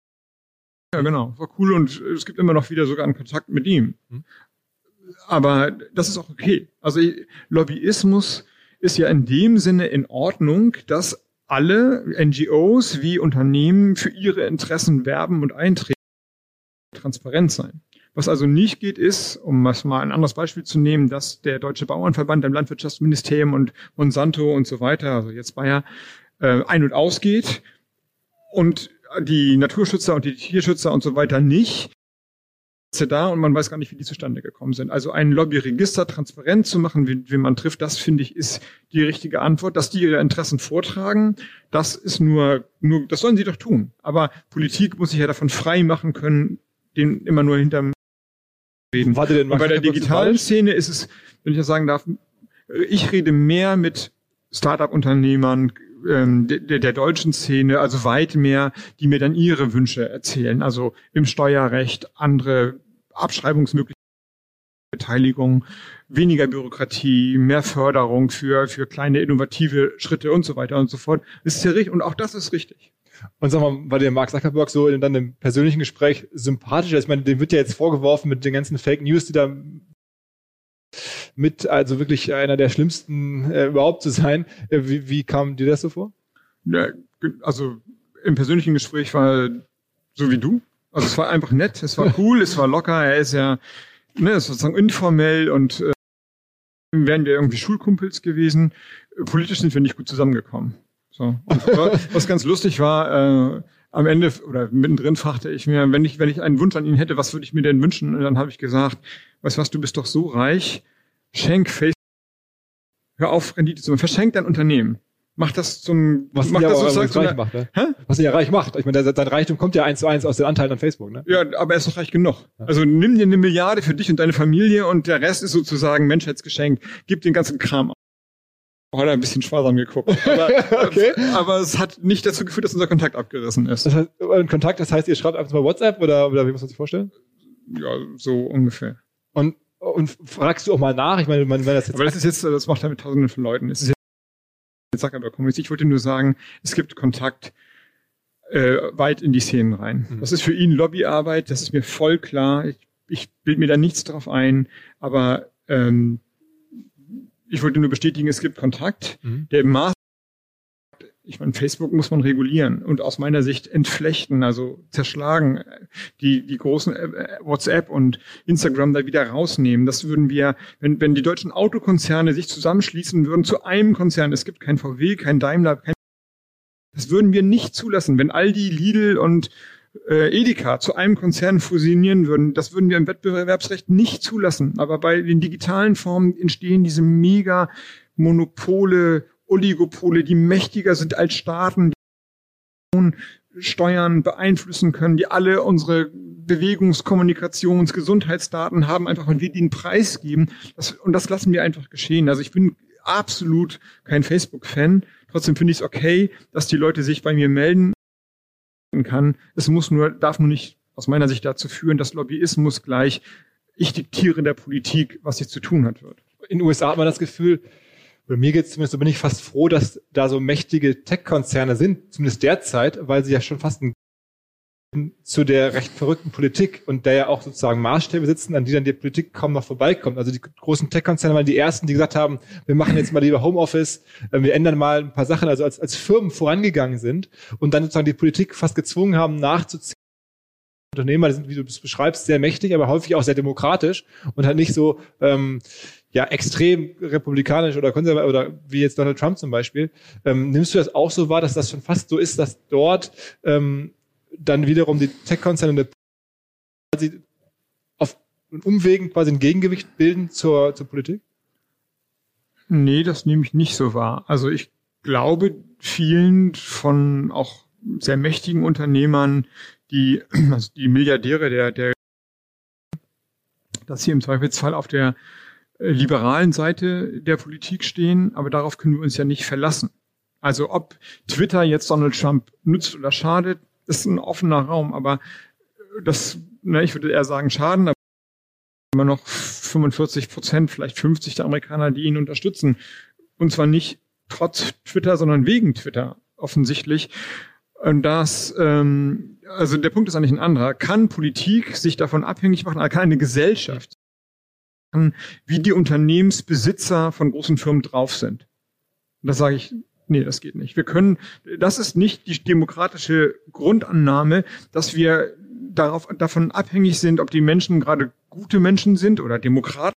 Ja, genau, war cool und es gibt immer noch wieder sogar einen Kontakt mit ihm. Hm. Aber das ist auch okay. Also Lobbyismus ist ja in dem Sinne in Ordnung, dass alle NGOs wie Unternehmen für ihre Interessen werben und eintreten. Transparent sein. Was also nicht geht, ist, um mal ein anderes Beispiel zu nehmen, dass der Deutsche Bauernverband, dem Landwirtschaftsministerium und Monsanto und so weiter, also jetzt Bayer, äh, ein- und ausgeht und die Naturschützer und die Tierschützer und so weiter nicht da und man weiß gar nicht, wie die zustande gekommen sind. Also ein Lobbyregister transparent zu machen, wie, wie man trifft, das finde ich ist die richtige Antwort. Dass die ihre Interessen vortragen, das ist nur, nur, das sollen sie doch tun. Aber Politik muss sich ja davon frei machen können, den immer nur hinterm reden. Warte denn, bei der digitalen Szene ist es, wenn ich das sagen darf, ich rede mehr mit Startup-Unternehmern, ähm, der, der deutschen Szene, also weit mehr, die mir dann ihre Wünsche erzählen. Also im Steuerrecht, andere Abschreibungsmöglichkeiten, Beteiligung, weniger Bürokratie, mehr Förderung für, für kleine innovative Schritte und so weiter und so fort. Das ist ja richtig und auch das ist richtig. Und sag mal, war der Mark Zuckerberg so in deinem persönlichen Gespräch sympathischer? Ich meine, dem wird ja jetzt vorgeworfen mit den ganzen Fake News, die da mit, also wirklich einer der schlimmsten äh, überhaupt zu sein. Äh, wie, wie kam dir das so vor? Ja, also im persönlichen Gespräch war so wie du. Also es war einfach nett, es war cool, es war locker, er ist ja, ne, war sozusagen informell und äh, wären wir irgendwie Schulkumpels gewesen. Politisch sind wir nicht gut zusammengekommen. So. Und was ganz lustig war, äh, am Ende oder mittendrin fragte ich mir, wenn ich, wenn ich einen Wunsch an ihn hätte, was würde ich mir denn wünschen? Und dann habe ich gesagt, weißt du was, du bist doch so reich, schenk Facebook, hör auf, Rendite zu machen, verschenk dein Unternehmen. Mach das zum, Was mach das sozusagen zu reich macht, ne? Hä? Was er ja reich macht. Ich meine, sein Reichtum kommt ja eins zu eins aus den Anteilen an Facebook, ne? Ja, aber er ist doch reich genug. Also nimm dir eine Milliarde für dich und deine Familie und der Rest ist sozusagen Menschheitsgeschenk. Gib den ganzen Kram er ein bisschen sparsam geguckt. Aber, Okay. aber es hat nicht dazu geführt, dass unser Kontakt abgerissen ist. Das heißt, euren Kontakt, das heißt, ihr schreibt einfach mal WhatsApp oder, oder wie muss man sich vorstellen? Ja, so ungefähr. Und, und fragst du auch mal nach? Ich meine, wenn das jetzt Aber das ist jetzt, das macht er mit tausenden von Leuten. Es ist jetzt Zuckerberg Community. Ich wollte nur sagen, es gibt Kontakt äh, weit in die Szenen rein. Mhm. Das ist für ihn Lobbyarbeit, das ist mir voll klar. Ich, ich bild mir da nichts drauf ein, aber ähm, ich wollte nur bestätigen, es gibt Kontakt, Mhm. der im Maß ich meine, Facebook muss man regulieren und aus meiner Sicht entflechten, also zerschlagen, die, die großen äh, WhatsApp und Instagram da wieder rausnehmen. Das würden wir, wenn, wenn die deutschen Autokonzerne sich zusammenschließen würden zu einem Konzern, es gibt kein VW, kein Daimler, kein, das würden wir nicht zulassen. Wenn Aldi, Lidl und äh, Edeka zu einem Konzern fusionieren würden, das würden wir im Wettbewerbsrecht nicht zulassen. Aber bei den digitalen Formen entstehen diese mega Monopole, Oligopole, die mächtiger sind als Staaten, die Steuern beeinflussen können, die alle unsere Bewegungs-, Kommunikations-, Gesundheitsdaten haben, einfach wenn wir einen Preis geben. Das, und das lassen wir einfach geschehen. Also ich bin absolut kein Facebook-Fan. Trotzdem finde ich es okay, dass die Leute sich bei mir melden kann. Es muss nur, darf nur nicht aus meiner Sicht dazu führen, dass Lobbyismus gleich ich diktiere der Politik, was sie zu tun hat wird. in den USA hat man das Gefühl, oder mir geht es zumindest so, bin ich fast froh, dass da so mächtige Tech-Konzerne sind, zumindest derzeit, weil sie ja schon fast ein zu der recht verrückten Politik und der ja auch sozusagen Maßstäbe sitzen, an die dann die Politik kaum noch vorbeikommt. Also die großen Tech-Konzerne waren die ersten, die gesagt haben, wir machen jetzt mal lieber Homeoffice, äh, wir ändern mal ein paar Sachen, also als, als Firmen vorangegangen sind und dann sozusagen die Politik fast gezwungen haben, nachzuziehen. Unternehmer sind, wie du es beschreibst, sehr mächtig, aber häufig auch sehr demokratisch und halt nicht so ähm, ja extrem republikanisch oder konservativ oder wie jetzt Donald Trump zum Beispiel. Ähm, nimmst du das auch so wahr, dass das schon fast so ist, dass dort ähm, dann wiederum die Tech-Konzerne quasi auf Umwegen quasi ein Gegengewicht bilden zur, zur Politik? Nee, das nehme ich nicht so wahr. Also ich glaube, vielen von auch sehr mächtigen Unternehmern, die, also die Milliardäre der, der, dass sie im Zweifelsfall auf der äh, liberalen Seite der Politik stehen, aber darauf können wir uns ja nicht verlassen. Also ob Twitter jetzt Donald Trump nützt oder schadet, ist ein offener Raum, aber das, na, ich würde eher sagen, schaden, aber immer noch 45 Prozent, vielleicht 50 der Amerikaner, die ihn unterstützen. Und zwar nicht trotz Twitter, sondern wegen Twitter offensichtlich. Und das, ähm, also der Punkt ist eigentlich ein anderer. Kann Politik sich davon abhängig machen, kann eine Gesellschaft, wie die Unternehmensbesitzer von großen Firmen drauf sind? Und das sage ich Nee, das geht nicht. Wir können, das ist nicht die demokratische Grundannahme, dass wir darauf, davon abhängig sind, ob die Menschen gerade gute Menschen sind oder Demokraten.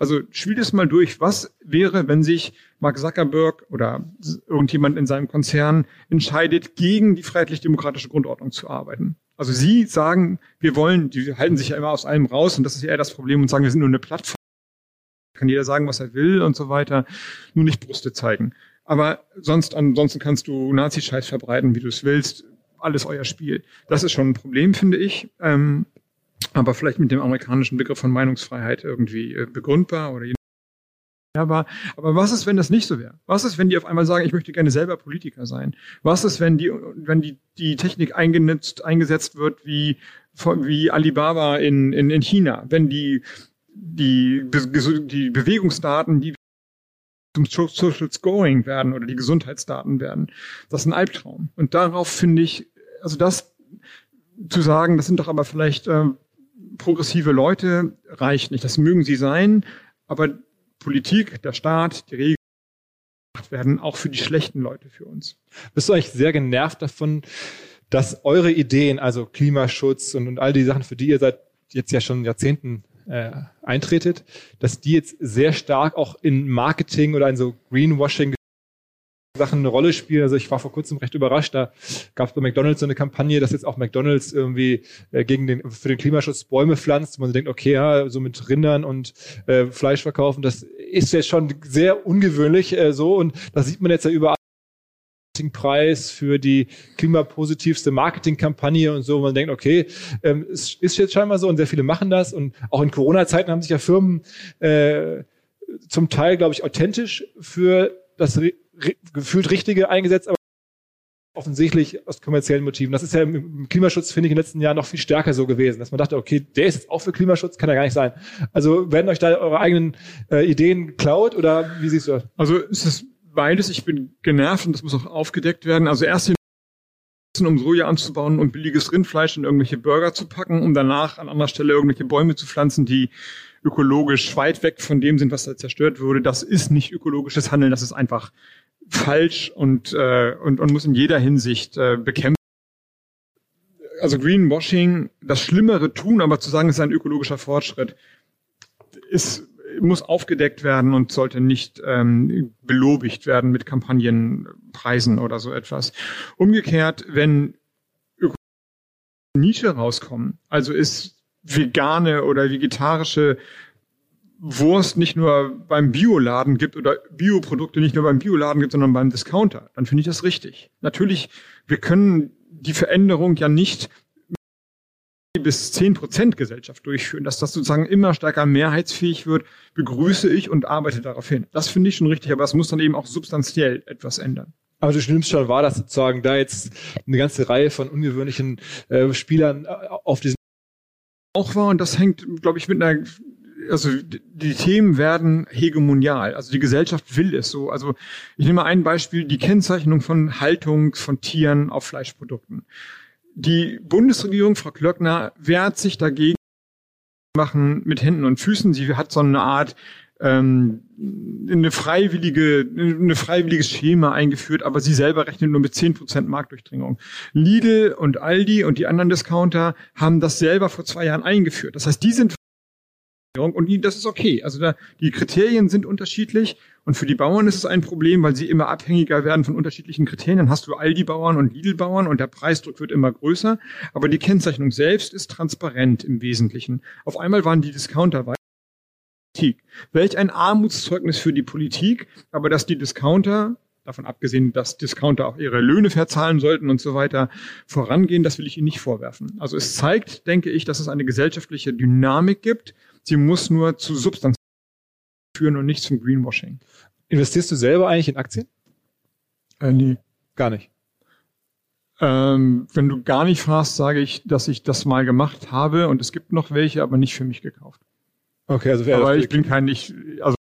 Also spiel es mal durch. Was wäre, wenn sich Mark Zuckerberg oder irgendjemand in seinem Konzern entscheidet, gegen die freiheitlich-demokratische Grundordnung zu arbeiten? Also Sie sagen, wir wollen, die halten sich ja immer aus allem raus und das ist ja eher das Problem und sagen, wir sind nur eine Plattform kann jeder sagen, was er will und so weiter, nur nicht Brüste zeigen. Aber sonst, ansonsten kannst du Nazi-Scheiß verbreiten, wie du es willst. Alles euer Spiel. Das ist schon ein Problem, finde ich. Ähm, aber vielleicht mit dem amerikanischen Begriff von Meinungsfreiheit irgendwie äh, begründbar oder aber, aber was ist, wenn das nicht so wäre? Was ist, wenn die auf einmal sagen, ich möchte gerne selber Politiker sein? Was ist, wenn die, wenn die, die Technik eingenutzt, eingesetzt wird wie, wie Alibaba in, in, in China? Wenn die die, die Bewegungsdaten, die zum Social Scoring werden oder die Gesundheitsdaten werden. Das ist ein Albtraum. Und darauf finde ich, also das zu sagen, das sind doch aber vielleicht äh, progressive Leute, reicht nicht. Das mögen sie sein, aber Politik, der Staat, die Regeln werden auch für die schlechten Leute für uns. Bist du eigentlich sehr genervt davon, dass eure Ideen, also Klimaschutz und, und all die Sachen, für die ihr seit jetzt ja schon Jahrzehnten äh, eintretet, dass die jetzt sehr stark auch in Marketing oder in so Greenwashing Sachen eine Rolle spielen. Also ich war vor kurzem recht überrascht, da gab es bei McDonalds so eine Kampagne, dass jetzt auch McDonalds irgendwie äh, gegen den für den Klimaschutz Bäume pflanzt. Man denkt, okay, ja, so mit Rindern und äh, Fleisch verkaufen, das ist jetzt schon sehr ungewöhnlich äh, so und das sieht man jetzt ja überall Marketingpreis für die klimapositivste Marketingkampagne und so. Man denkt, okay, ähm, es ist jetzt scheinbar so und sehr viele machen das. Und auch in Corona-Zeiten haben sich ja Firmen äh, zum Teil, glaube ich, authentisch für das gefühlt Richtige eingesetzt, aber offensichtlich aus kommerziellen Motiven. Das ist ja im Klimaschutz, finde ich, in den letzten Jahren noch viel stärker so gewesen, dass man dachte, okay, der ist jetzt auch für Klimaschutz, kann ja gar nicht sein. Also werden euch da eure eigenen äh, Ideen geklaut oder wie siehst du das? Also ist es beides. Ich bin genervt und das muss auch aufgedeckt werden. Also erst um Soja anzubauen und billiges Rindfleisch in irgendwelche Burger zu packen, um danach an anderer Stelle irgendwelche Bäume zu pflanzen, die ökologisch weit weg von dem sind, was da zerstört wurde. Das ist nicht ökologisches Handeln, das ist einfach falsch und, äh, und, und muss in jeder Hinsicht äh, bekämpft. Also Greenwashing, das Schlimmere tun, aber zu sagen, es ist ein ökologischer Fortschritt, ist muss aufgedeckt werden und sollte nicht ähm, belobigt werden mit Kampagnenpreisen oder so etwas. Umgekehrt, wenn Nische rauskommen, also ist vegane oder vegetarische Wurst nicht nur beim Bioladen gibt oder Bioprodukte nicht nur beim Bioladen gibt, sondern beim Discounter, dann finde ich das richtig. Natürlich, wir können die Veränderung ja nicht bis zehn Prozent Gesellschaft durchführen, dass das sozusagen immer stärker mehrheitsfähig wird, begrüße ich und arbeite darauf hin. Das finde ich schon richtig, aber es muss dann eben auch substanziell etwas ändern. Aber du stimmst schon wahr, dass sozusagen da jetzt eine ganze Reihe von ungewöhnlichen äh, Spielern äh, auf diesem auch war und das hängt, glaube ich, mit einer also die Themen werden hegemonial. Also die Gesellschaft will es so. Also ich nehme ein Beispiel, die Kennzeichnung von Haltung von Tieren auf Fleischprodukten. Die Bundesregierung, Frau Klöckner, wehrt sich dagegen machen mit Händen und Füßen. Sie hat so eine Art ähm, eine freiwillige, eine freiwilliges Schema eingeführt, aber sie selber rechnet nur mit 10% Marktdurchdringung. Lidl und Aldi und die anderen Discounter haben das selber vor zwei Jahren eingeführt. Das heißt, die sind und das ist okay. Also da, die Kriterien sind unterschiedlich und für die Bauern ist es ein Problem, weil sie immer abhängiger werden von unterschiedlichen Kriterien. Dann hast du Aldi-Bauern und Lidl-Bauern und der Preisdruck wird immer größer. Aber die Kennzeichnung selbst ist transparent im Wesentlichen. Auf einmal waren die Discounter Politik. Welch ein Armutszeugnis für die Politik, aber dass die Discounter, davon abgesehen, dass Discounter auch ihre Löhne verzahlen sollten und so weiter, vorangehen, das will ich Ihnen nicht vorwerfen. Also es zeigt, denke ich, dass es eine gesellschaftliche Dynamik gibt. Sie muss nur zu Substanz führen und nicht zum Greenwashing. Investierst du selber eigentlich in Aktien? Äh, nee. Gar nicht. Ähm, wenn du gar nicht fragst, sage ich, dass ich das mal gemacht habe und es gibt noch welche, aber nicht für mich gekauft. Okay, also aber ich bin kein, ich, also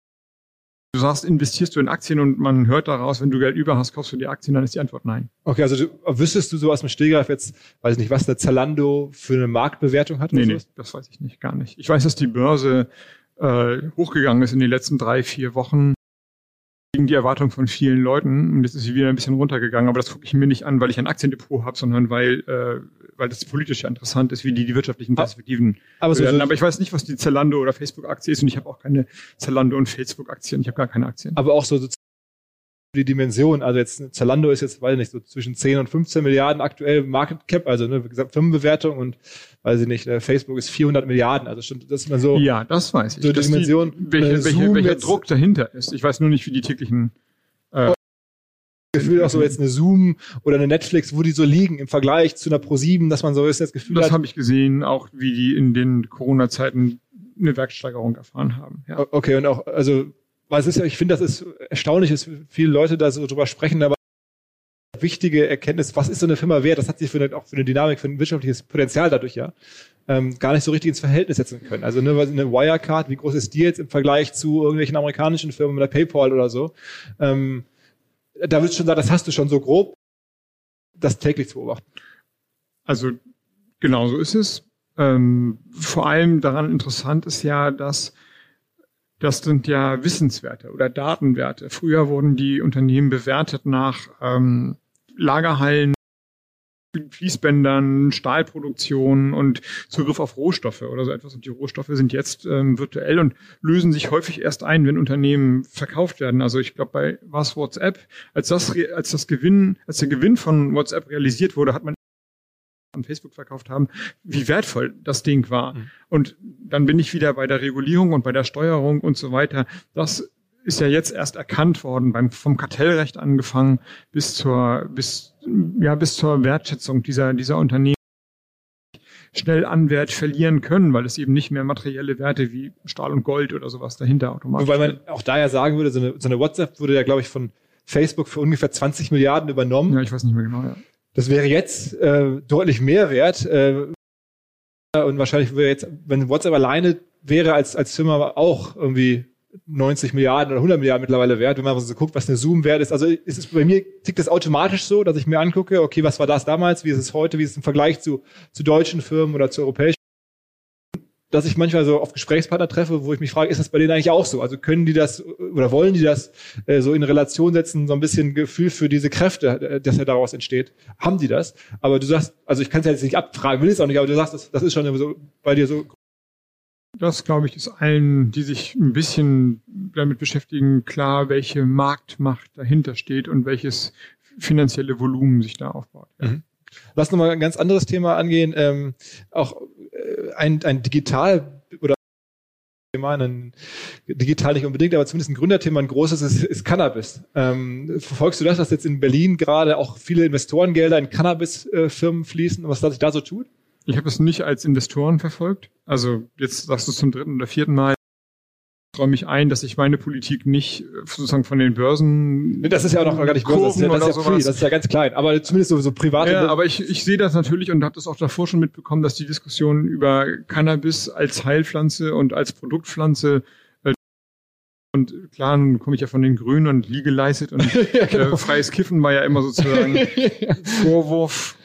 du sagst, investierst du in Aktien und man hört daraus, wenn du Geld über hast, kaufst du die Aktien, dann ist die Antwort nein. Okay, also du, wüsstest du so aus dem Stehgreif jetzt, weiß ich nicht, was eine Zalando für eine Marktbewertung hat? Nee, nee, das weiß ich nicht, gar nicht. Ich weiß, dass die Börse äh, hochgegangen ist in den letzten drei, vier Wochen gegen die Erwartung von vielen Leuten. Und jetzt ist sie wieder ein bisschen runtergegangen. Aber das gucke ich mir nicht an, weil ich ein Aktiendepot habe, sondern weil, äh, weil das politisch ja interessant ist, wie die die wirtschaftlichen Perspektiven aber, so, werden. Aber ich weiß nicht, was die Zalando oder Facebook-Aktie ist und ich habe auch keine Zalando und Facebook-Aktien. Ich habe gar keine Aktien. Aber auch so die Dimension, also jetzt Zalando ist jetzt, weiß ich nicht, so zwischen 10 und 15 Milliarden aktuell Market Cap, also ne, wie gesagt, Firmenbewertung und weiß ich nicht, äh, Facebook ist 400 Milliarden, also schon, das ist mal so. Ja, das weiß ich. So die Dimension. Die, welche, äh, welche, welcher Druck dahinter ist. Ich weiß nur nicht, wie die täglichen äh, Gefühl auch so jetzt eine Zoom oder eine Netflix, wo die so liegen im Vergleich zu einer Pro7, dass man so ist das Gefühl Das habe ich gesehen, auch wie die in den Corona-Zeiten eine Werksteigerung erfahren haben. Ja. Okay, und auch, also weil es ist ja, ich finde, das ist erstaunlich, dass viele Leute da so drüber sprechen, aber wichtige Erkenntnis, was ist so eine Firma wert, das hat sich für eine, auch für eine Dynamik, für ein wirtschaftliches Potenzial dadurch ja ähm, gar nicht so richtig ins Verhältnis setzen können. Also ne, eine Wirecard, wie groß ist die jetzt im Vergleich zu irgendwelchen amerikanischen Firmen oder PayPal oder so? Ähm, da würdest du schon sagen, das hast du schon so grob, das täglich zu beobachten. Also genau so ist es. Ähm, vor allem daran interessant ist ja, dass das sind ja Wissenswerte oder Datenwerte. Früher wurden die Unternehmen bewertet nach ähm, Lagerhallen, Fließbändern, Stahlproduktion und Zugriff auf Rohstoffe oder so etwas. Und die Rohstoffe sind jetzt ähm, virtuell und lösen sich häufig erst ein, wenn Unternehmen verkauft werden. Also ich glaube, bei was WhatsApp, als das, als das Gewinn, als der Gewinn von WhatsApp realisiert wurde, hat man an Facebook verkauft haben, wie wertvoll das Ding war. Mhm. Und dann bin ich wieder bei der Regulierung und bei der Steuerung und so weiter. Das ist ja jetzt erst erkannt worden, beim, vom Kartellrecht angefangen bis zur, bis, ja, bis zur Wertschätzung dieser, dieser Unternehmen schnell an Wert verlieren können, weil es eben nicht mehr materielle Werte wie Stahl und Gold oder sowas dahinter automatisch. Wobei man auch daher sagen würde, so eine, so eine WhatsApp wurde ja, glaube ich, von Facebook für ungefähr 20 Milliarden übernommen. Ja, ich weiß nicht mehr genau, ja. Das wäre jetzt äh, deutlich mehr wert. Äh, und wahrscheinlich wäre jetzt, wenn WhatsApp alleine wäre als, als Firma auch irgendwie 90 Milliarden oder 100 Milliarden mittlerweile wert, wenn man so guckt, was eine Zoom wert ist. Also ist es bei mir tickt das automatisch so, dass ich mir angucke, okay, was war das damals, wie ist es heute, wie ist es im Vergleich zu, zu deutschen Firmen oder zu europäischen dass ich manchmal so auf Gesprächspartner treffe, wo ich mich frage, ist das bei denen eigentlich auch so? Also können die das oder wollen die das äh, so in Relation setzen, so ein bisschen Gefühl für diese Kräfte, äh, dass ja daraus entsteht? Haben die das? Aber du sagst, also ich kann es ja jetzt nicht abfragen, will es auch nicht, aber du sagst, das, das ist schon so bei dir so. Das, glaube ich, ist allen, die sich ein bisschen damit beschäftigen, klar, welche Marktmacht dahinter steht und welches finanzielle Volumen sich da aufbaut. Ja. Mhm. Lass noch mal ein ganz anderes Thema angehen. Ähm, auch ein, ein digital oder ein digital nicht unbedingt, aber zumindest ein Gründerthema, ein großes ist, ist Cannabis. Ähm, verfolgst du das, dass jetzt in Berlin gerade auch viele Investorengelder in Cannabis-Firmen fließen und was sich da so tut? Ich habe es nicht als Investoren verfolgt. Also jetzt sagst du zum dritten oder vierten Mal räume ich ein, dass ich meine Politik nicht äh, sozusagen von den Börsen. Das ist ja auch noch gar nicht Börse, das ist ja, das ist ja free, das ist ja ganz klein, aber zumindest so, so private. Ja, aber ich, ich sehe das natürlich und habe das auch davor schon mitbekommen, dass die Diskussion über Cannabis als Heilpflanze und als Produktpflanze äh, und klar, nun komme ich ja von den Grünen und legalized und ja, genau. äh, freies Kiffen war ja immer sozusagen Vorwurf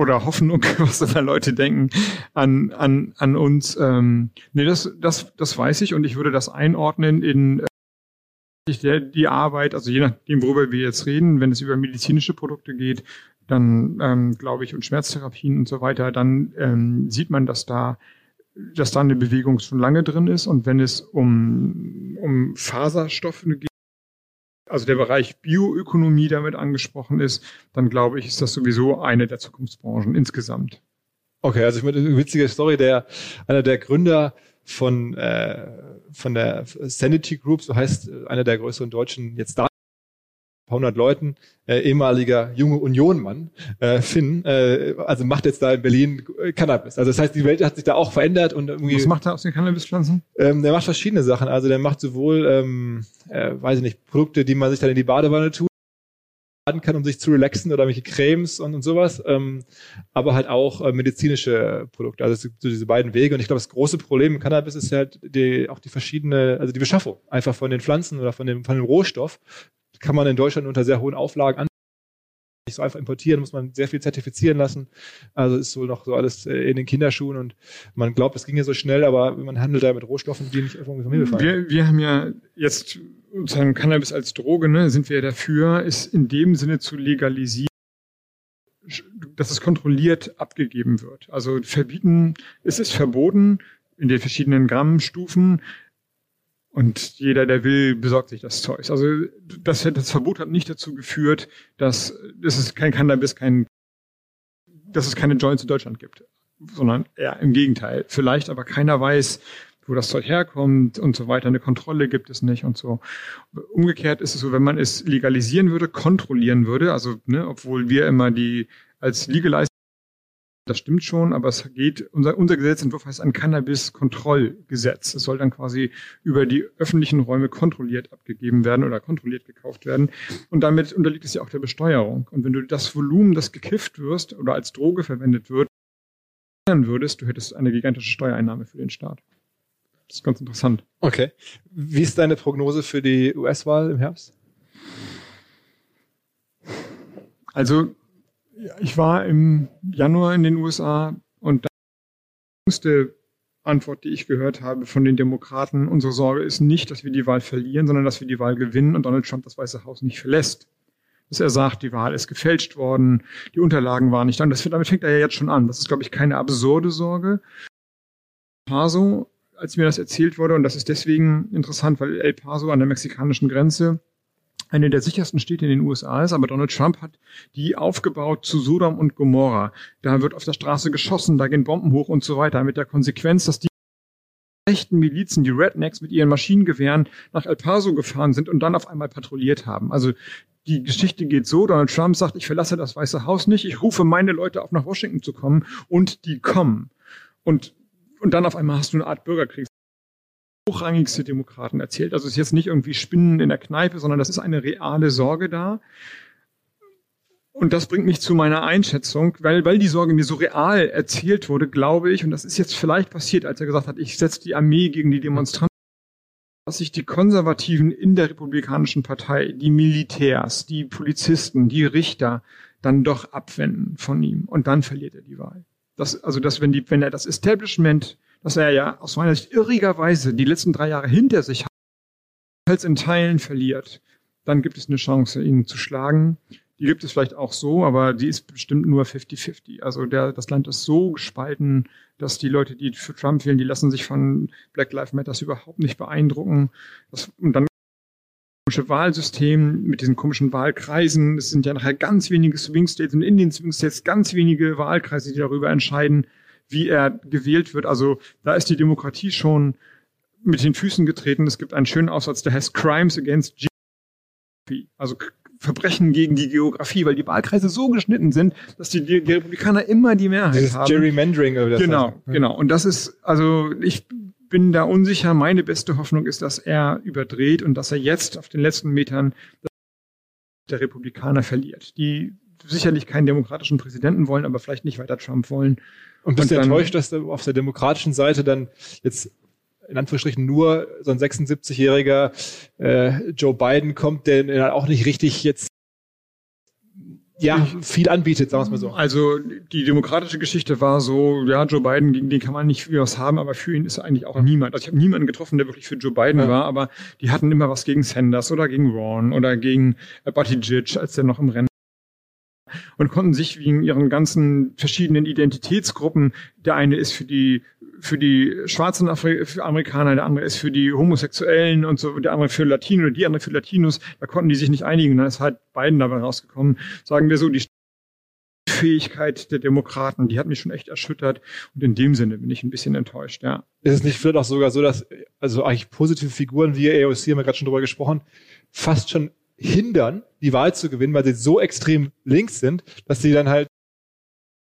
oder Hoffnung, was da Leute denken an, an, an uns. Ähm, nee, das, das, das weiß ich und ich würde das einordnen in äh, die Arbeit, also je nachdem, worüber wir jetzt reden, wenn es über medizinische Produkte geht, dann ähm, glaube ich, und Schmerztherapien und so weiter, dann ähm, sieht man, dass da dass da eine Bewegung schon lange drin ist und wenn es um, um Faserstoffe geht, also der Bereich Bioökonomie damit angesprochen ist, dann glaube ich, ist das sowieso eine der Zukunftsbranchen insgesamt. Okay, also ich meine, eine witzige Story, der einer der Gründer von äh, von der Sanity Group, so heißt äh, einer der größeren deutschen jetzt da hundert Leuten, äh, ehemaliger junge Unionmann, äh, Finn, äh, also macht jetzt da in Berlin äh, Cannabis. Also das heißt, die Welt hat sich da auch verändert und irgendwie. Was macht er aus den Cannabispflanzen? Ähm, der macht verschiedene Sachen. Also der macht sowohl, ähm, äh, weiß ich nicht, Produkte, die man sich dann in die Badewanne tut kann, um sich zu relaxen oder welche Cremes und, und sowas, ähm, aber halt auch äh, medizinische Produkte. Also es gibt so diese beiden Wege. Und ich glaube, das große Problem im Cannabis ist halt die, auch die verschiedene, also die Beschaffung einfach von den Pflanzen oder von dem, von dem Rohstoff kann man in Deutschland unter sehr hohen Auflagen an nicht so einfach importieren, muss man sehr viel zertifizieren lassen. Also ist wohl noch so alles äh, in den Kinderschuhen und man glaubt, es ginge so schnell, aber man handelt da mit Rohstoffen, die nicht irgendwie vom Himmel fallen. Wir, wir haben ja jetzt sozusagen Cannabis als Droge, ne, sind wir dafür, ist in dem Sinne zu legalisieren, dass es kontrolliert abgegeben wird. Also verbieten, es ist verboten in den verschiedenen Grammstufen, und jeder, der will, besorgt sich das Zeug. Also das, das Verbot hat nicht dazu geführt, dass, dass es kein Cannabis, kein, dass es keine Joints in Deutschland gibt, sondern eher im Gegenteil. Vielleicht aber keiner weiß, wo das Zeug herkommt und so weiter. Eine Kontrolle gibt es nicht und so. Umgekehrt ist es so, wenn man es legalisieren würde, kontrollieren würde, also ne, obwohl wir immer die als legalized das stimmt schon, aber es geht, unser, unser Gesetzentwurf heißt ein Cannabis-Kontrollgesetz. Es soll dann quasi über die öffentlichen Räume kontrolliert abgegeben werden oder kontrolliert gekauft werden. Und damit unterliegt es ja auch der Besteuerung. Und wenn du das Volumen, das gekifft wirst oder als Droge verwendet wird, würdest, du hättest eine gigantische Steuereinnahme für den Staat. Das ist ganz interessant. Okay. Wie ist deine Prognose für die US-Wahl im Herbst? Also ich war im Januar in den USA und die jüngste Antwort, die ich gehört habe von den Demokraten, unsere Sorge ist nicht, dass wir die Wahl verlieren, sondern dass wir die Wahl gewinnen und Donald Trump das Weiße Haus nicht verlässt. Dass er sagt, die Wahl ist gefälscht worden, die Unterlagen waren nicht da. Und das, damit fängt er ja jetzt schon an. Das ist, glaube ich, keine absurde Sorge. Paso, als mir das erzählt wurde, und das ist deswegen interessant, weil El Paso an der mexikanischen Grenze eine der sichersten Städte in den USA ist, aber Donald Trump hat die aufgebaut zu Sodom und Gomorra. Da wird auf der Straße geschossen, da gehen Bomben hoch und so weiter, mit der Konsequenz, dass die echten Milizen, die Rednecks mit ihren Maschinengewehren nach El Paso gefahren sind und dann auf einmal patrouilliert haben. Also die Geschichte geht so, Donald Trump sagt, ich verlasse das Weiße Haus nicht, ich rufe meine Leute auf, nach Washington zu kommen und die kommen. Und, und dann auf einmal hast du eine Art Bürgerkrieg hochrangigste Demokraten erzählt. Also es ist jetzt nicht irgendwie Spinnen in der Kneipe, sondern das ist eine reale Sorge da. Und das bringt mich zu meiner Einschätzung, weil, weil die Sorge mir so real erzählt wurde, glaube ich, und das ist jetzt vielleicht passiert, als er gesagt hat, ich setze die Armee gegen die Demonstranten, dass sich die Konservativen in der Republikanischen Partei, die Militärs, die Polizisten, die Richter dann doch abwenden von ihm. Und dann verliert er die Wahl. Das, also, dass wenn die, wenn er das Establishment dass er ja aus meiner Sicht irrigerweise die letzten drei Jahre hinter sich hat, als in Teilen verliert, dann gibt es eine Chance, ihn zu schlagen. Die gibt es vielleicht auch so, aber die ist bestimmt nur 50-50. Also der, das Land ist so gespalten, dass die Leute, die für Trump wählen, die lassen sich von Black Lives Matter überhaupt nicht beeindrucken. Das, und dann komische Wahlsystem mit diesen komischen Wahlkreisen. Es sind ja nachher ganz wenige Swing States und in den Swing States ganz wenige Wahlkreise, die darüber entscheiden, wie er gewählt wird. Also da ist die Demokratie schon mit den Füßen getreten. Es gibt einen schönen Aufsatz, der heißt Crimes Against Geography. Also Verbrechen gegen die Geografie, weil die Wahlkreise so geschnitten sind, dass die, die Republikaner immer die Mehrheit Dieses haben. Gerrymandering. Oder das genau, heißt. genau. Und das ist, also ich bin da unsicher. Meine beste Hoffnung ist, dass er überdreht und dass er jetzt auf den letzten Metern der Republikaner verliert, die sicherlich keinen demokratischen Präsidenten wollen, aber vielleicht nicht weiter Trump wollen. Und bist du enttäuscht, dass auf der demokratischen Seite dann jetzt in Anführungsstrichen nur so ein 76-jähriger äh, Joe Biden kommt, der auch nicht richtig jetzt ja, viel anbietet, sagen wir es mal so. Also die demokratische Geschichte war so, ja, Joe Biden, gegen den kann man nicht viel was haben, aber für ihn ist eigentlich auch niemand. Also ich habe niemanden getroffen, der wirklich für Joe Biden ja. war, aber die hatten immer was gegen Sanders oder gegen Ron oder gegen äh, Buttigieg, als der noch im Rennen und konnten sich wegen ihren ganzen verschiedenen Identitätsgruppen, der eine ist für die für die schwarzen Afri für Amerikaner, der andere ist für die Homosexuellen und so, der andere für Latino die andere für Latinos. Da konnten die sich nicht einigen. Da ist halt beiden dabei rausgekommen. Sagen wir so, die Fähigkeit der Demokraten, die hat mich schon echt erschüttert. Und in dem Sinne bin ich ein bisschen enttäuscht, ja. Ist es nicht vielleicht auch sogar so, dass, also eigentlich positive Figuren wie AOC, haben wir gerade schon drüber gesprochen, fast schon hindern, die Wahl zu gewinnen, weil sie so extrem links sind, dass sie dann halt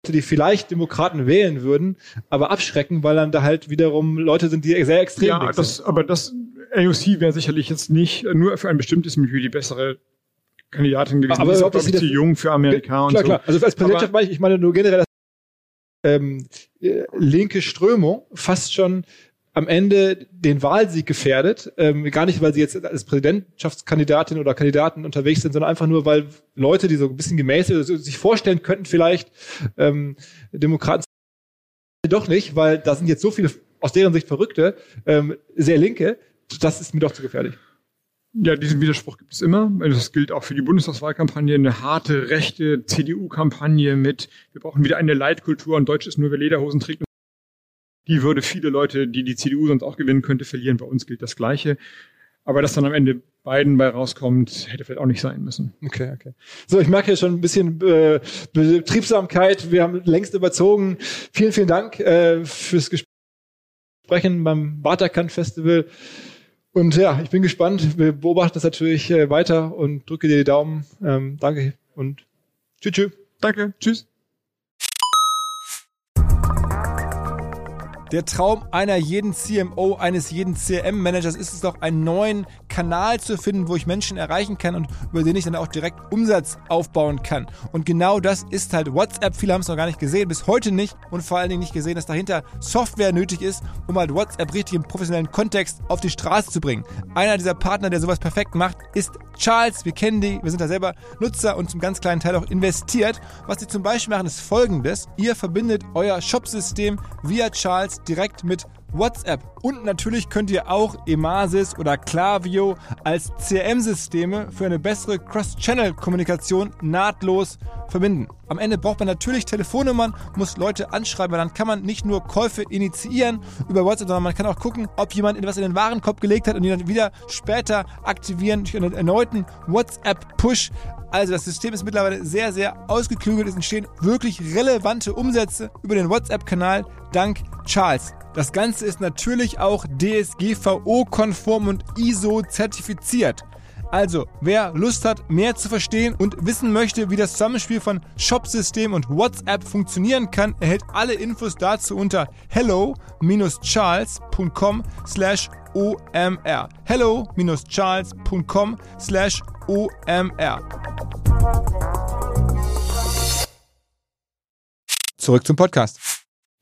die vielleicht Demokraten wählen würden, aber abschrecken, weil dann da halt wiederum Leute sind, die sehr extrem ja, das, aber das AOC wäre sicherlich jetzt nicht nur für ein bestimmtes Milieu die bessere Kandidatin gewesen. Aber ist auch, glaube ich, zu jung für Amerika klar, und so. Klar, also als Präsidentschaft meine ich, ich meine nur generell, dass ähm, äh, linke Strömung fast schon am Ende den Wahlsieg gefährdet. Ähm, gar nicht, weil sie jetzt als Präsidentschaftskandidatin oder Kandidaten unterwegs sind, sondern einfach nur, weil Leute, die so ein bisschen gemäß also sich vorstellen könnten, vielleicht ähm, Demokraten doch nicht, weil da sind jetzt so viele aus deren Sicht Verrückte, ähm, sehr Linke, das ist mir doch zu gefährlich. Ja, diesen Widerspruch gibt es immer. Das gilt auch für die Bundestagswahlkampagne. Eine harte, rechte CDU-Kampagne mit, wir brauchen wieder eine Leitkultur und Deutsch ist nur, wer Lederhosen trägt die würde viele Leute, die die CDU sonst auch gewinnen könnte, verlieren. Bei uns gilt das Gleiche. Aber dass dann am Ende Biden bei rauskommt, hätte vielleicht auch nicht sein müssen. Okay, okay. So, ich merke hier schon ein bisschen äh, Betriebsamkeit. Wir haben längst überzogen. Vielen, vielen Dank äh, fürs Gespräch beim Waterkant Festival. Und ja, ich bin gespannt. Wir beobachten das natürlich äh, weiter und drücke dir die Daumen. Ähm, danke und tschüss, tschüss. Danke, tschüss. Der Traum einer jeden CMO, eines jeden CRM-Managers ist es doch, einen neuen Kanal zu finden, wo ich Menschen erreichen kann und über den ich dann auch direkt Umsatz aufbauen kann. Und genau das ist halt WhatsApp. Viele haben es noch gar nicht gesehen, bis heute nicht und vor allen Dingen nicht gesehen, dass dahinter Software nötig ist, um halt WhatsApp richtig im professionellen Kontext auf die Straße zu bringen. Einer dieser Partner, der sowas perfekt macht, ist Charles. Wir kennen die, wir sind da selber Nutzer und zum ganz kleinen Teil auch investiert. Was sie zum Beispiel machen, ist folgendes. Ihr verbindet euer Shopsystem via Charles direkt mit WhatsApp. Und natürlich könnt ihr auch Emasis oder Klaviyo als CRM-Systeme für eine bessere Cross-Channel-Kommunikation nahtlos verbinden. Am Ende braucht man natürlich Telefonnummern, muss Leute anschreiben, weil dann kann man nicht nur Käufe initiieren über WhatsApp, sondern man kann auch gucken, ob jemand etwas in den Warenkorb gelegt hat und ihn dann wieder später aktivieren durch einen erneuten WhatsApp-Push. Also das System ist mittlerweile sehr, sehr ausgeklügelt. Es entstehen wirklich relevante Umsätze über den WhatsApp-Kanal dank Charles. Das Ganze ist natürlich auch DSGVO-konform und ISO-zertifiziert. Also, wer Lust hat, mehr zu verstehen und wissen möchte, wie das Zusammenspiel von Shopsystem und WhatsApp funktionieren kann, erhält alle Infos dazu unter hello-charles.com slash omr. hello-charles.com slash omr. Zurück zum Podcast.